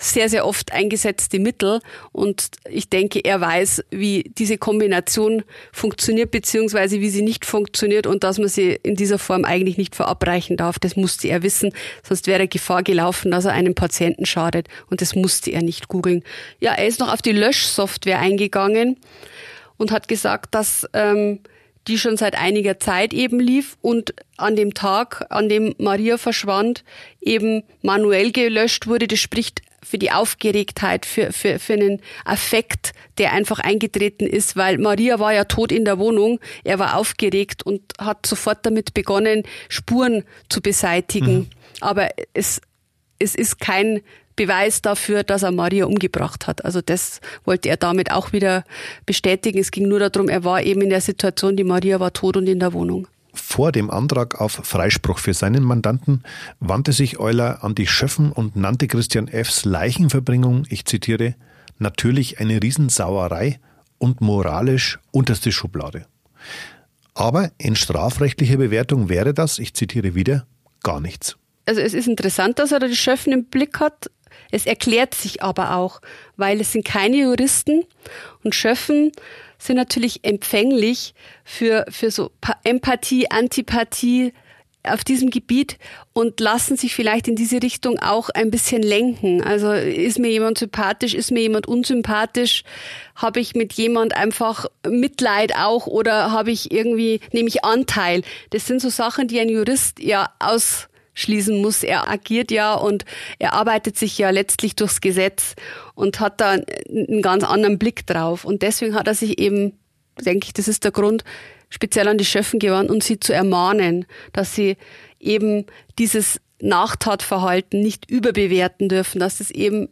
[SPEAKER 3] sehr, sehr oft eingesetzte Mittel. Und ich denke, er weiß, wie diese Kombination funktioniert, beziehungsweise wie sie nicht funktioniert und dass man sie in dieser Form eigentlich nicht verabreichen darf. Das musste er wissen, sonst wäre Gefahr gelaufen, dass er einem Patienten schadet. Und das musste er nicht googeln. Ja, er ist noch auf die Löschsoftware eingegangen und hat gesagt, dass ähm, die schon seit einiger Zeit eben lief und an dem Tag, an dem Maria verschwand, eben manuell gelöscht wurde. Das spricht für die Aufgeregtheit, für, für, für einen Affekt, der einfach eingetreten ist, weil Maria war ja tot in der Wohnung, er war aufgeregt und hat sofort damit begonnen, Spuren zu beseitigen. Mhm. Aber es, es ist kein Beweis dafür, dass er Maria umgebracht hat. Also das wollte er damit auch wieder bestätigen. Es ging nur darum, er war eben in der Situation, die Maria war tot und in der Wohnung.
[SPEAKER 1] Vor dem Antrag auf Freispruch für seinen Mandanten wandte sich Euler an die Schöffen und nannte Christian F.'s Leichenverbringung, ich zitiere, natürlich eine Riesensauerei und moralisch unterste Schublade. Aber in strafrechtlicher Bewertung wäre das, ich zitiere wieder, gar nichts.
[SPEAKER 3] Also es ist interessant, dass er da die Schöffen im Blick hat. Es erklärt sich aber auch, weil es sind keine Juristen und Schöffen sind natürlich empfänglich für, für so Empathie, Antipathie auf diesem Gebiet und lassen sich vielleicht in diese Richtung auch ein bisschen lenken. Also ist mir jemand sympathisch, ist mir jemand unsympathisch, habe ich mit jemand einfach Mitleid auch oder habe ich irgendwie, nehme ich Anteil. Das sind so Sachen, die ein Jurist ja aus schließen muss. Er agiert ja und er arbeitet sich ja letztlich durchs Gesetz und hat da einen ganz anderen Blick drauf. Und deswegen hat er sich eben, denke ich, das ist der Grund, speziell an die Schöffen gewandt und sie zu ermahnen, dass sie eben dieses Nachtatverhalten nicht überbewerten dürfen, dass es eben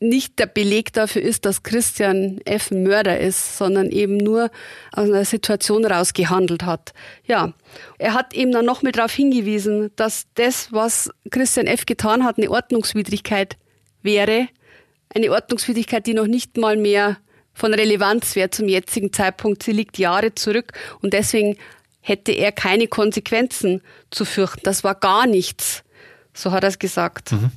[SPEAKER 3] nicht der Beleg dafür ist, dass Christian F. ein Mörder ist, sondern eben nur aus einer Situation raus gehandelt hat. Ja, er hat eben dann noch mal darauf hingewiesen, dass das, was Christian F. getan hat, eine Ordnungswidrigkeit wäre. Eine Ordnungswidrigkeit, die noch nicht mal mehr von Relevanz wäre zum jetzigen Zeitpunkt. Sie liegt Jahre zurück und deswegen hätte er keine Konsequenzen zu fürchten. Das war gar nichts. So hat er es gesagt. Mhm.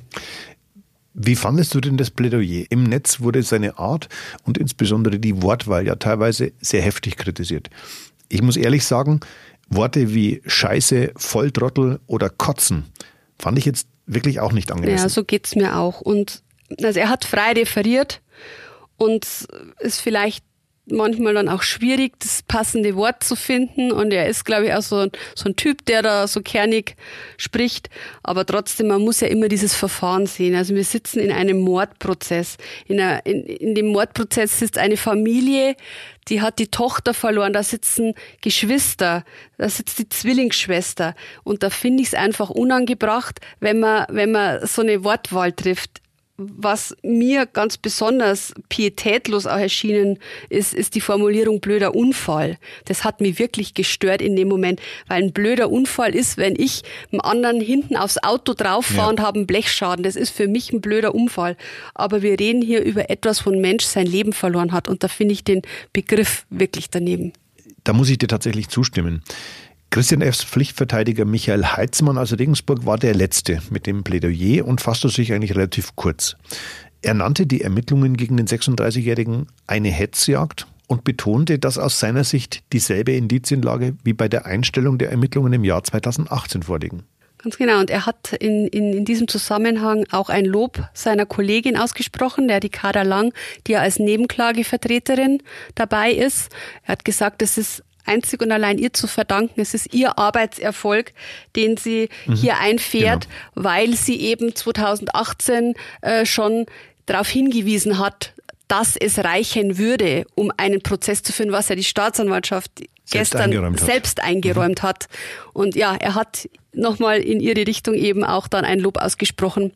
[SPEAKER 1] Wie fandest du denn das Plädoyer? Im Netz wurde seine Art und insbesondere die Wortwahl ja teilweise sehr heftig kritisiert. Ich muss ehrlich sagen, Worte wie Scheiße, Volltrottel oder Kotzen fand ich jetzt wirklich auch nicht angemessen.
[SPEAKER 3] Ja, so geht's mir auch. Und also er hat frei referiert und ist vielleicht manchmal dann auch schwierig, das passende Wort zu finden. Und er ist, glaube ich, auch so ein, so ein Typ, der da so kernig spricht. Aber trotzdem, man muss ja immer dieses Verfahren sehen. Also wir sitzen in einem Mordprozess. In, einer, in, in dem Mordprozess sitzt eine Familie, die hat die Tochter verloren, da sitzen Geschwister, da sitzt die Zwillingsschwester. Und da finde ich es einfach unangebracht, wenn man, wenn man so eine Wortwahl trifft was mir ganz besonders pietätlos auch erschienen ist, ist die Formulierung blöder Unfall. Das hat mich wirklich gestört in dem Moment, weil ein blöder Unfall ist, wenn ich einem anderen hinten aufs Auto drauf fahre ja. und habe einen Blechschaden. Das ist für mich ein blöder Unfall. Aber wir reden hier über etwas, wo ein Mensch sein Leben verloren hat. Und da finde ich den Begriff wirklich daneben.
[SPEAKER 1] Da muss ich dir tatsächlich zustimmen. Christian F.'s Pflichtverteidiger Michael Heitzmann aus Regensburg war der Letzte mit dem Plädoyer und fasste sich eigentlich relativ kurz. Er nannte die Ermittlungen gegen den 36-Jährigen eine Hetzjagd und betonte, dass aus seiner Sicht dieselbe Indizienlage wie bei der Einstellung der Ermittlungen im Jahr 2018 vorliegen.
[SPEAKER 3] Ganz genau. Und er hat in, in, in diesem Zusammenhang auch ein Lob seiner Kollegin ausgesprochen, der Ricarda Lang, die ja als Nebenklagevertreterin dabei ist. Er hat gesagt, es ist einzig und allein ihr zu verdanken. Es ist ihr Arbeitserfolg, den sie mhm, hier einfährt, genau. weil sie eben 2018 äh, schon darauf hingewiesen hat, dass es reichen würde, um einen Prozess zu führen, was ja die Staatsanwaltschaft selbst gestern eingeräumt selbst eingeräumt mhm. hat. Und ja, er hat nochmal in ihre Richtung eben auch dann ein Lob ausgesprochen.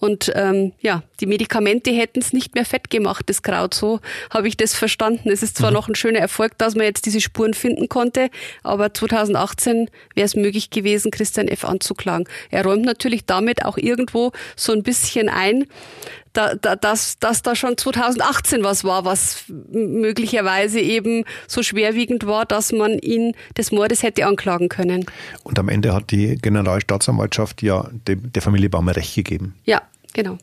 [SPEAKER 3] Und ähm, ja, die Medikamente hätten es nicht mehr fett gemacht, das Kraut. So habe ich das verstanden. Es ist zwar mhm. noch ein schöner Erfolg, dass man jetzt diese Spuren finden konnte, aber 2018 wäre es möglich gewesen, Christian F. anzuklagen. Er räumt natürlich damit auch irgendwo so ein bisschen ein, da, da, dass, dass da schon 2018 was war, was möglicherweise eben so schwerwiegend war, dass man ihn des Mordes hätte anklagen können.
[SPEAKER 1] Und am Ende hat die Generalstaatsanwaltschaft ja der Familie Baumer Recht gegeben.
[SPEAKER 3] Ja, genau.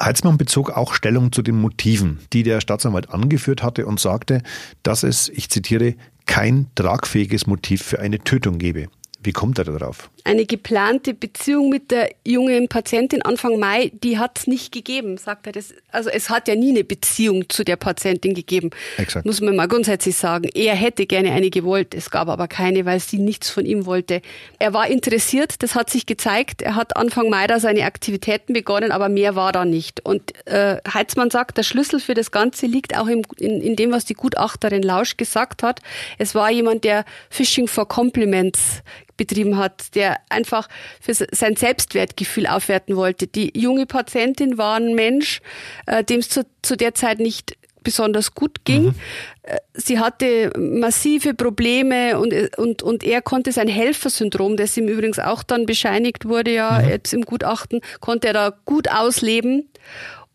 [SPEAKER 1] Heizmann bezog auch Stellung zu den Motiven, die der Staatsanwalt angeführt hatte und sagte, dass es, ich zitiere, kein tragfähiges Motiv für eine Tötung gebe. Wie kommt er darauf?
[SPEAKER 3] Eine geplante Beziehung mit der jungen Patientin Anfang Mai, die hat es nicht gegeben, sagt er. Das, also es hat ja nie eine Beziehung zu der Patientin gegeben. Exakt. Muss man mal grundsätzlich sagen. Er hätte gerne eine gewollt, es gab aber keine, weil sie nichts von ihm wollte. Er war interessiert, das hat sich gezeigt. Er hat Anfang Mai da seine Aktivitäten begonnen, aber mehr war da nicht. Und äh, Heitzmann sagt, der Schlüssel für das Ganze liegt auch im, in, in dem, was die Gutachterin Lausch gesagt hat. Es war jemand, der Fishing for Compliments betrieben hat, der einfach für sein Selbstwertgefühl aufwerten wollte. Die junge Patientin war ein Mensch, äh, dem es zu, zu der Zeit nicht besonders gut ging. Mhm. Äh, sie hatte massive Probleme und, und, und er konnte sein Helfersyndrom, das ihm übrigens auch dann bescheinigt wurde, ja, mhm. jetzt im Gutachten, konnte er da gut ausleben.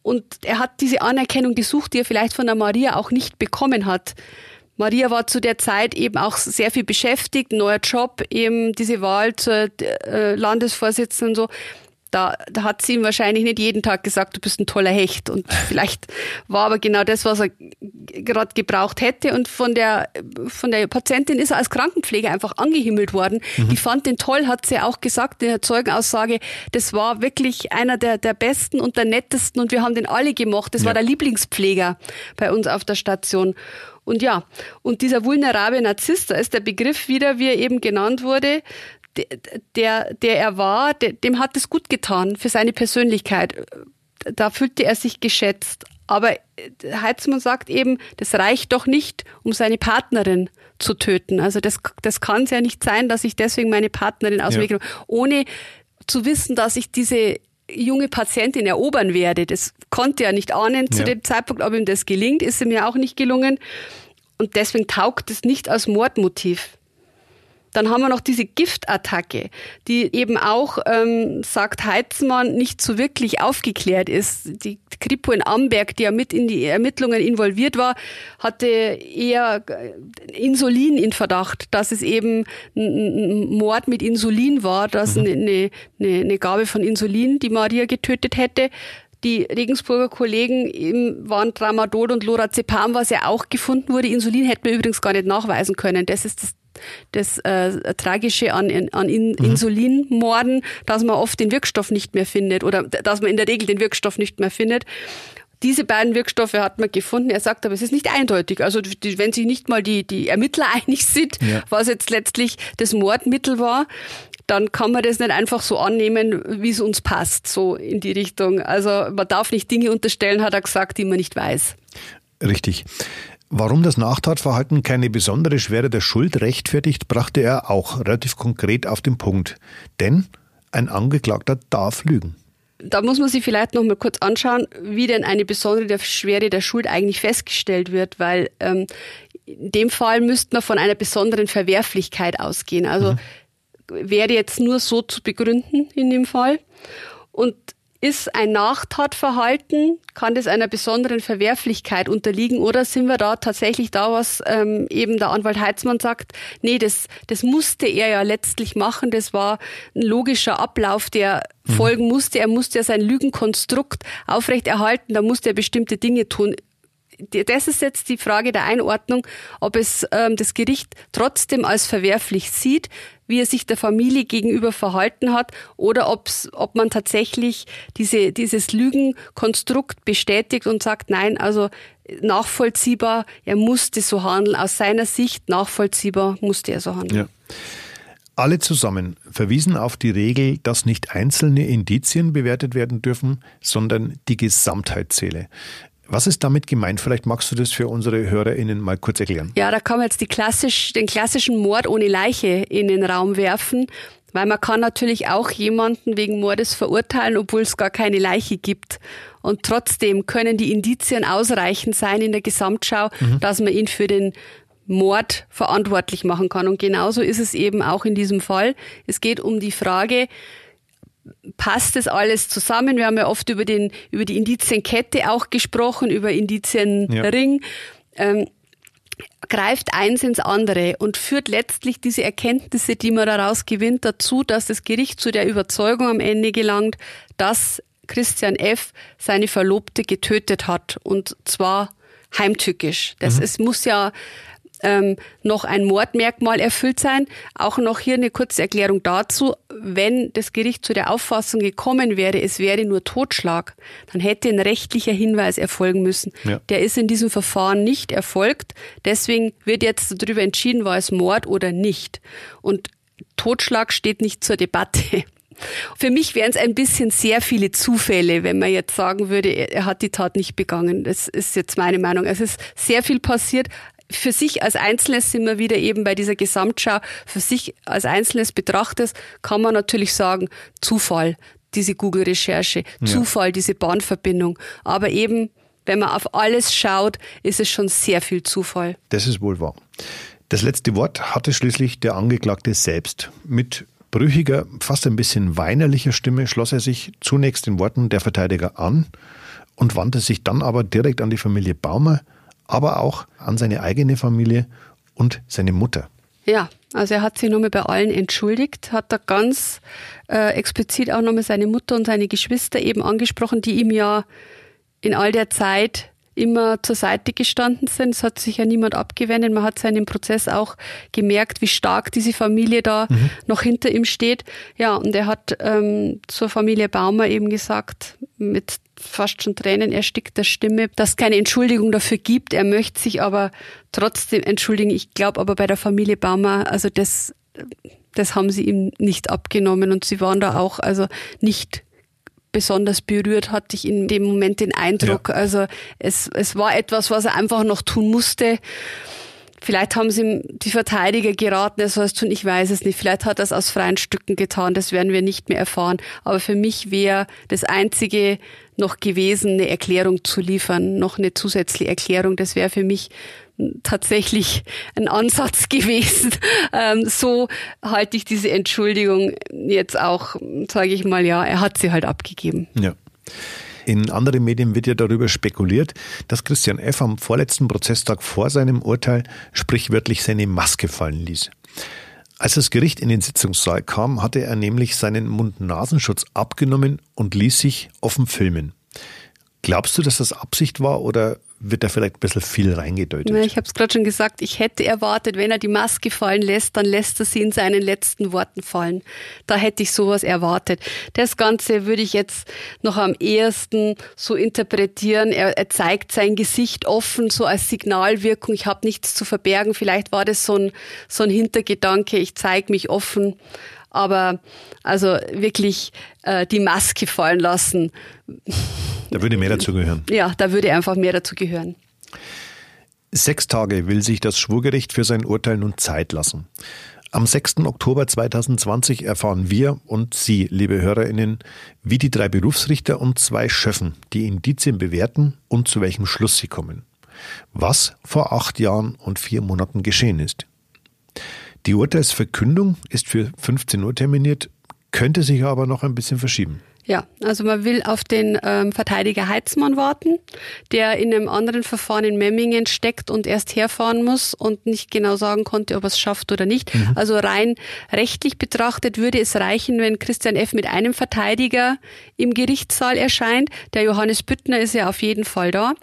[SPEAKER 3] Und er hat diese Anerkennung gesucht, die er vielleicht von der Maria auch nicht bekommen hat. Maria war zu der Zeit eben auch sehr viel beschäftigt, neuer Job, eben diese Wahl zur äh, Landesvorsitzenden und so. Da, da hat sie ihm wahrscheinlich nicht jeden Tag gesagt, du bist ein toller Hecht. Und vielleicht war aber genau das, was er gerade gebraucht hätte. Und von der, von der Patientin ist er als Krankenpfleger einfach angehimmelt worden. Mhm. Die fand den toll, hat sie auch gesagt in der Zeugenaussage. Das war wirklich einer der, der besten und der nettesten und wir haben den alle gemocht. Das ja. war der Lieblingspfleger bei uns auf der Station. Und ja, und dieser vulnerable Narzisst, da ist der Begriff wieder, wie er eben genannt wurde, der, der er war, dem hat es gut getan für seine Persönlichkeit. Da fühlte er sich geschätzt. Aber Heizmann sagt eben, das reicht doch nicht, um seine Partnerin zu töten. Also das, das kann es ja nicht sein, dass ich deswegen meine Partnerin aus dem ja. Ohne zu wissen, dass ich diese junge Patientin erobern werde. Das konnte er nicht ahnen zu ja. dem Zeitpunkt, ob ihm das gelingt, ist ihm ja auch nicht gelungen. Und deswegen taugt es nicht als Mordmotiv. Dann haben wir noch diese Giftattacke, die eben auch, ähm, sagt Heitzmann, nicht so wirklich aufgeklärt ist. Die Kripo in Amberg, die ja mit in die Ermittlungen involviert war, hatte eher Insulin in Verdacht, dass es eben ein Mord mit Insulin war, dass mhm. eine, eine, eine Gabe von Insulin die Maria getötet hätte. Die Regensburger Kollegen waren Tramadol und Lorazepam, was ja auch gefunden wurde. Insulin hätten wir übrigens gar nicht nachweisen können. Das ist das das äh, Tragische an, an in, mhm. Insulinmorden, dass man oft den Wirkstoff nicht mehr findet oder dass man in der Regel den Wirkstoff nicht mehr findet. Diese beiden Wirkstoffe hat man gefunden. Er sagt aber, es ist nicht eindeutig. Also die, wenn sich nicht mal die, die Ermittler einig sind, ja. was jetzt letztlich das Mordmittel war, dann kann man das nicht einfach so annehmen, wie es uns passt, so in die Richtung. Also man darf nicht Dinge unterstellen, hat er gesagt, die man nicht weiß.
[SPEAKER 1] Richtig. Warum das Nachtatverhalten keine besondere Schwere der Schuld rechtfertigt, brachte er auch relativ konkret auf den Punkt. Denn ein Angeklagter darf lügen.
[SPEAKER 3] Da muss man sich vielleicht noch mal kurz anschauen, wie denn eine besondere Schwere der Schuld eigentlich festgestellt wird, weil ähm, in dem Fall müsste man von einer besonderen Verwerflichkeit ausgehen. Also mhm. wäre jetzt nur so zu begründen in dem Fall. Und ist ein Nachtatverhalten, kann das einer besonderen Verwerflichkeit unterliegen oder sind wir da tatsächlich da, was ähm, eben der Anwalt Heitzmann sagt, nee, das, das musste er ja letztlich machen, das war ein logischer Ablauf, der mhm. folgen musste, er musste ja sein Lügenkonstrukt aufrechterhalten, da musste er bestimmte Dinge tun das ist jetzt die Frage der Einordnung, ob es ähm, das Gericht trotzdem als verwerflich sieht, wie er sich der Familie gegenüber verhalten hat, oder ob's, ob man tatsächlich diese, dieses Lügenkonstrukt bestätigt und sagt, nein, also nachvollziehbar, er musste so handeln, aus seiner Sicht nachvollziehbar musste er so handeln. Ja.
[SPEAKER 1] Alle zusammen verwiesen auf die Regel, dass nicht einzelne Indizien bewertet werden dürfen, sondern die Gesamtheit zähle. Was ist damit gemeint? Vielleicht magst du das für unsere HörerInnen mal kurz erklären.
[SPEAKER 3] Ja, da kann man jetzt klassisch, den klassischen Mord ohne Leiche in den Raum werfen, weil man kann natürlich auch jemanden wegen Mordes verurteilen, obwohl es gar keine Leiche gibt. Und trotzdem können die Indizien ausreichend sein in der Gesamtschau, mhm. dass man ihn für den Mord verantwortlich machen kann. Und genauso ist es eben auch in diesem Fall. Es geht um die Frage, passt das alles zusammen? Wir haben ja oft über, den, über die Indizienkette auch gesprochen, über Indizienring. Ja. Ähm, greift eins ins andere und führt letztlich diese Erkenntnisse, die man daraus gewinnt, dazu, dass das Gericht zu der Überzeugung am Ende gelangt, dass Christian F. seine Verlobte getötet hat und zwar heimtückisch. Das mhm. es muss ja ähm, noch ein Mordmerkmal erfüllt sein. Auch noch hier eine kurze Erklärung dazu. Wenn das Gericht zu der Auffassung gekommen wäre, es wäre nur Totschlag, dann hätte ein rechtlicher Hinweis erfolgen müssen. Ja. Der ist in diesem Verfahren nicht erfolgt. Deswegen wird jetzt darüber entschieden, war es Mord oder nicht. Und Totschlag steht nicht zur Debatte. Für mich wären es ein bisschen sehr viele Zufälle, wenn man jetzt sagen würde, er hat die Tat nicht begangen. Das ist jetzt meine Meinung. Es ist sehr viel passiert, für sich als Einzelnes sind wir wieder eben bei dieser Gesamtschau, für sich als Einzelnes betrachtet, kann man natürlich sagen, Zufall, diese Google-Recherche, ja. Zufall, diese Bahnverbindung. Aber eben, wenn man auf alles schaut, ist es schon sehr viel Zufall.
[SPEAKER 1] Das ist wohl wahr. Das letzte Wort hatte schließlich der Angeklagte selbst. Mit brüchiger, fast ein bisschen weinerlicher Stimme schloss er sich zunächst den Worten der Verteidiger an und wandte sich dann aber direkt an die Familie Baumer, aber auch an seine eigene Familie und seine Mutter.
[SPEAKER 3] Ja, also er hat sich nochmal bei allen entschuldigt, hat da ganz äh, explizit auch nochmal seine Mutter und seine Geschwister eben angesprochen, die ihm ja in all der Zeit immer zur Seite gestanden sind. Es hat sich ja niemand abgewendet. Man hat seinen Prozess auch gemerkt, wie stark diese Familie da mhm. noch hinter ihm steht. Ja, und er hat ähm, zur Familie Baumer eben gesagt, mit fast schon Tränen erstickter Stimme, dass es keine Entschuldigung dafür gibt. Er möchte sich aber trotzdem entschuldigen. Ich glaube aber bei der Familie Baumer, also das, das haben sie ihm nicht abgenommen und sie waren da auch also nicht besonders berührt, hatte ich in dem Moment den Eindruck. Ja. Also es, es war etwas, was er einfach noch tun musste. Vielleicht haben sie ihm die Verteidiger geraten, er soll es tun, ich weiß es nicht. Vielleicht hat er es aus freien Stücken getan, das werden wir nicht mehr erfahren. Aber für mich wäre das Einzige noch gewesen, eine Erklärung zu liefern, noch eine zusätzliche Erklärung. Das wäre für mich tatsächlich ein Ansatz gewesen. Ähm, so halte ich diese Entschuldigung jetzt auch, sage ich mal, ja, er hat sie halt abgegeben.
[SPEAKER 1] Ja. In anderen Medien wird ja darüber spekuliert, dass Christian F. am vorletzten Prozesstag vor seinem Urteil sprichwörtlich seine Maske fallen ließ. Als das Gericht in den Sitzungssaal kam, hatte er nämlich seinen Mund-Nasenschutz abgenommen und ließ sich offen filmen. Glaubst du, dass das Absicht war oder wird da vielleicht ein bisschen viel reingedeutet.
[SPEAKER 3] Na, ich habe es gerade schon gesagt, ich hätte erwartet, wenn er die Maske fallen lässt, dann lässt er sie in seinen letzten Worten fallen. Da hätte ich sowas erwartet. Das Ganze würde ich jetzt noch am ehesten so interpretieren. Er, er zeigt sein Gesicht offen, so als Signalwirkung. Ich habe nichts zu verbergen. Vielleicht war das so ein, so ein Hintergedanke, ich zeige mich offen. Aber also wirklich äh, die Maske fallen lassen.
[SPEAKER 1] Da würde mehr dazu gehören.
[SPEAKER 3] Ja, da würde einfach mehr dazu gehören.
[SPEAKER 1] Sechs Tage will sich das Schwurgericht für sein Urteil nun Zeit lassen. Am 6. Oktober 2020 erfahren wir und Sie, liebe Hörerinnen, wie die drei Berufsrichter und zwei Schöffen die Indizien bewerten und zu welchem Schluss sie kommen. Was vor acht Jahren und vier Monaten geschehen ist. Die Urteilsverkündung ist für 15 Uhr terminiert, könnte sich aber noch ein bisschen verschieben.
[SPEAKER 3] Ja, also man will auf den ähm, Verteidiger Heitzmann warten, der in einem anderen Verfahren in Memmingen steckt und erst herfahren muss und nicht genau sagen konnte, ob er es schafft oder nicht. Mhm. Also rein rechtlich betrachtet würde es reichen, wenn Christian F. mit einem Verteidiger im Gerichtssaal erscheint. Der Johannes Büttner ist ja auf jeden Fall da.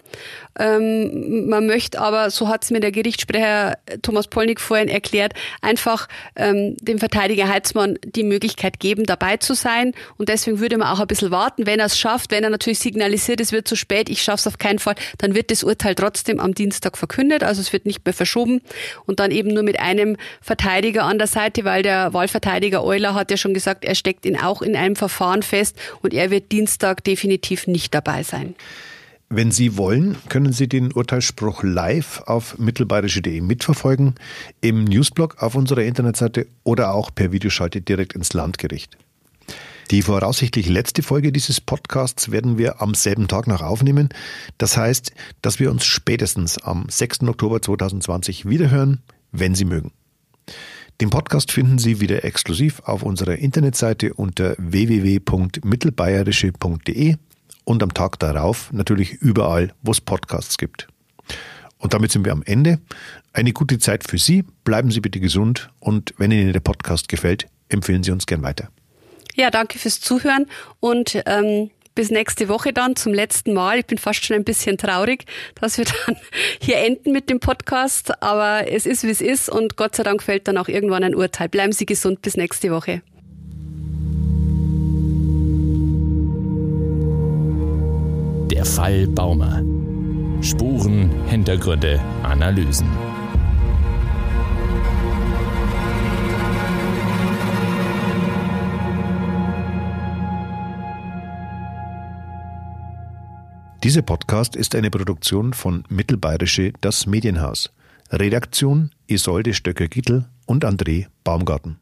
[SPEAKER 3] Ähm, man möchte aber, so hat es mir der Gerichtssprecher Thomas Polnick vorhin erklärt, einfach ähm, dem Verteidiger Heitzmann die Möglichkeit geben, dabei zu sein. Und deswegen würde man auch ein bisschen warten. Wenn er es schafft, wenn er natürlich signalisiert, es wird zu spät, ich schaffe es auf keinen Fall, dann wird das Urteil trotzdem am Dienstag verkündet. Also es wird nicht mehr verschoben und dann eben nur mit einem Verteidiger an der Seite, weil der Wahlverteidiger Euler hat ja schon gesagt, er steckt ihn auch in einem Verfahren fest und er wird Dienstag definitiv nicht dabei sein.
[SPEAKER 1] Wenn Sie wollen, können Sie den Urteilsspruch live auf mittelbayerische.de mitverfolgen, im Newsblog auf unserer Internetseite oder auch per Videoschalte direkt ins Landgericht. Die voraussichtlich letzte Folge dieses Podcasts werden wir am selben Tag noch aufnehmen. Das heißt, dass wir uns spätestens am 6. Oktober 2020 wiederhören, wenn Sie mögen. Den Podcast finden Sie wieder exklusiv auf unserer Internetseite unter www.mittelbayerische.de und am Tag darauf natürlich überall, wo es Podcasts gibt. Und damit sind wir am Ende. Eine gute Zeit für Sie. Bleiben Sie bitte gesund und wenn Ihnen der Podcast gefällt, empfehlen Sie uns gern weiter.
[SPEAKER 3] Ja, danke fürs Zuhören und ähm, bis nächste Woche dann zum letzten Mal. Ich bin fast schon ein bisschen traurig, dass wir dann hier enden mit dem Podcast, aber es ist, wie es ist und Gott sei Dank fällt dann auch irgendwann ein Urteil. Bleiben Sie gesund bis nächste Woche.
[SPEAKER 2] Der Fall Baumer. Spuren, Hintergründe, Analysen.
[SPEAKER 1] Dieser Podcast ist eine Produktion von Mittelbayerische Das Medienhaus. Redaktion Isolde Stöcker-Gittel und André Baumgarten.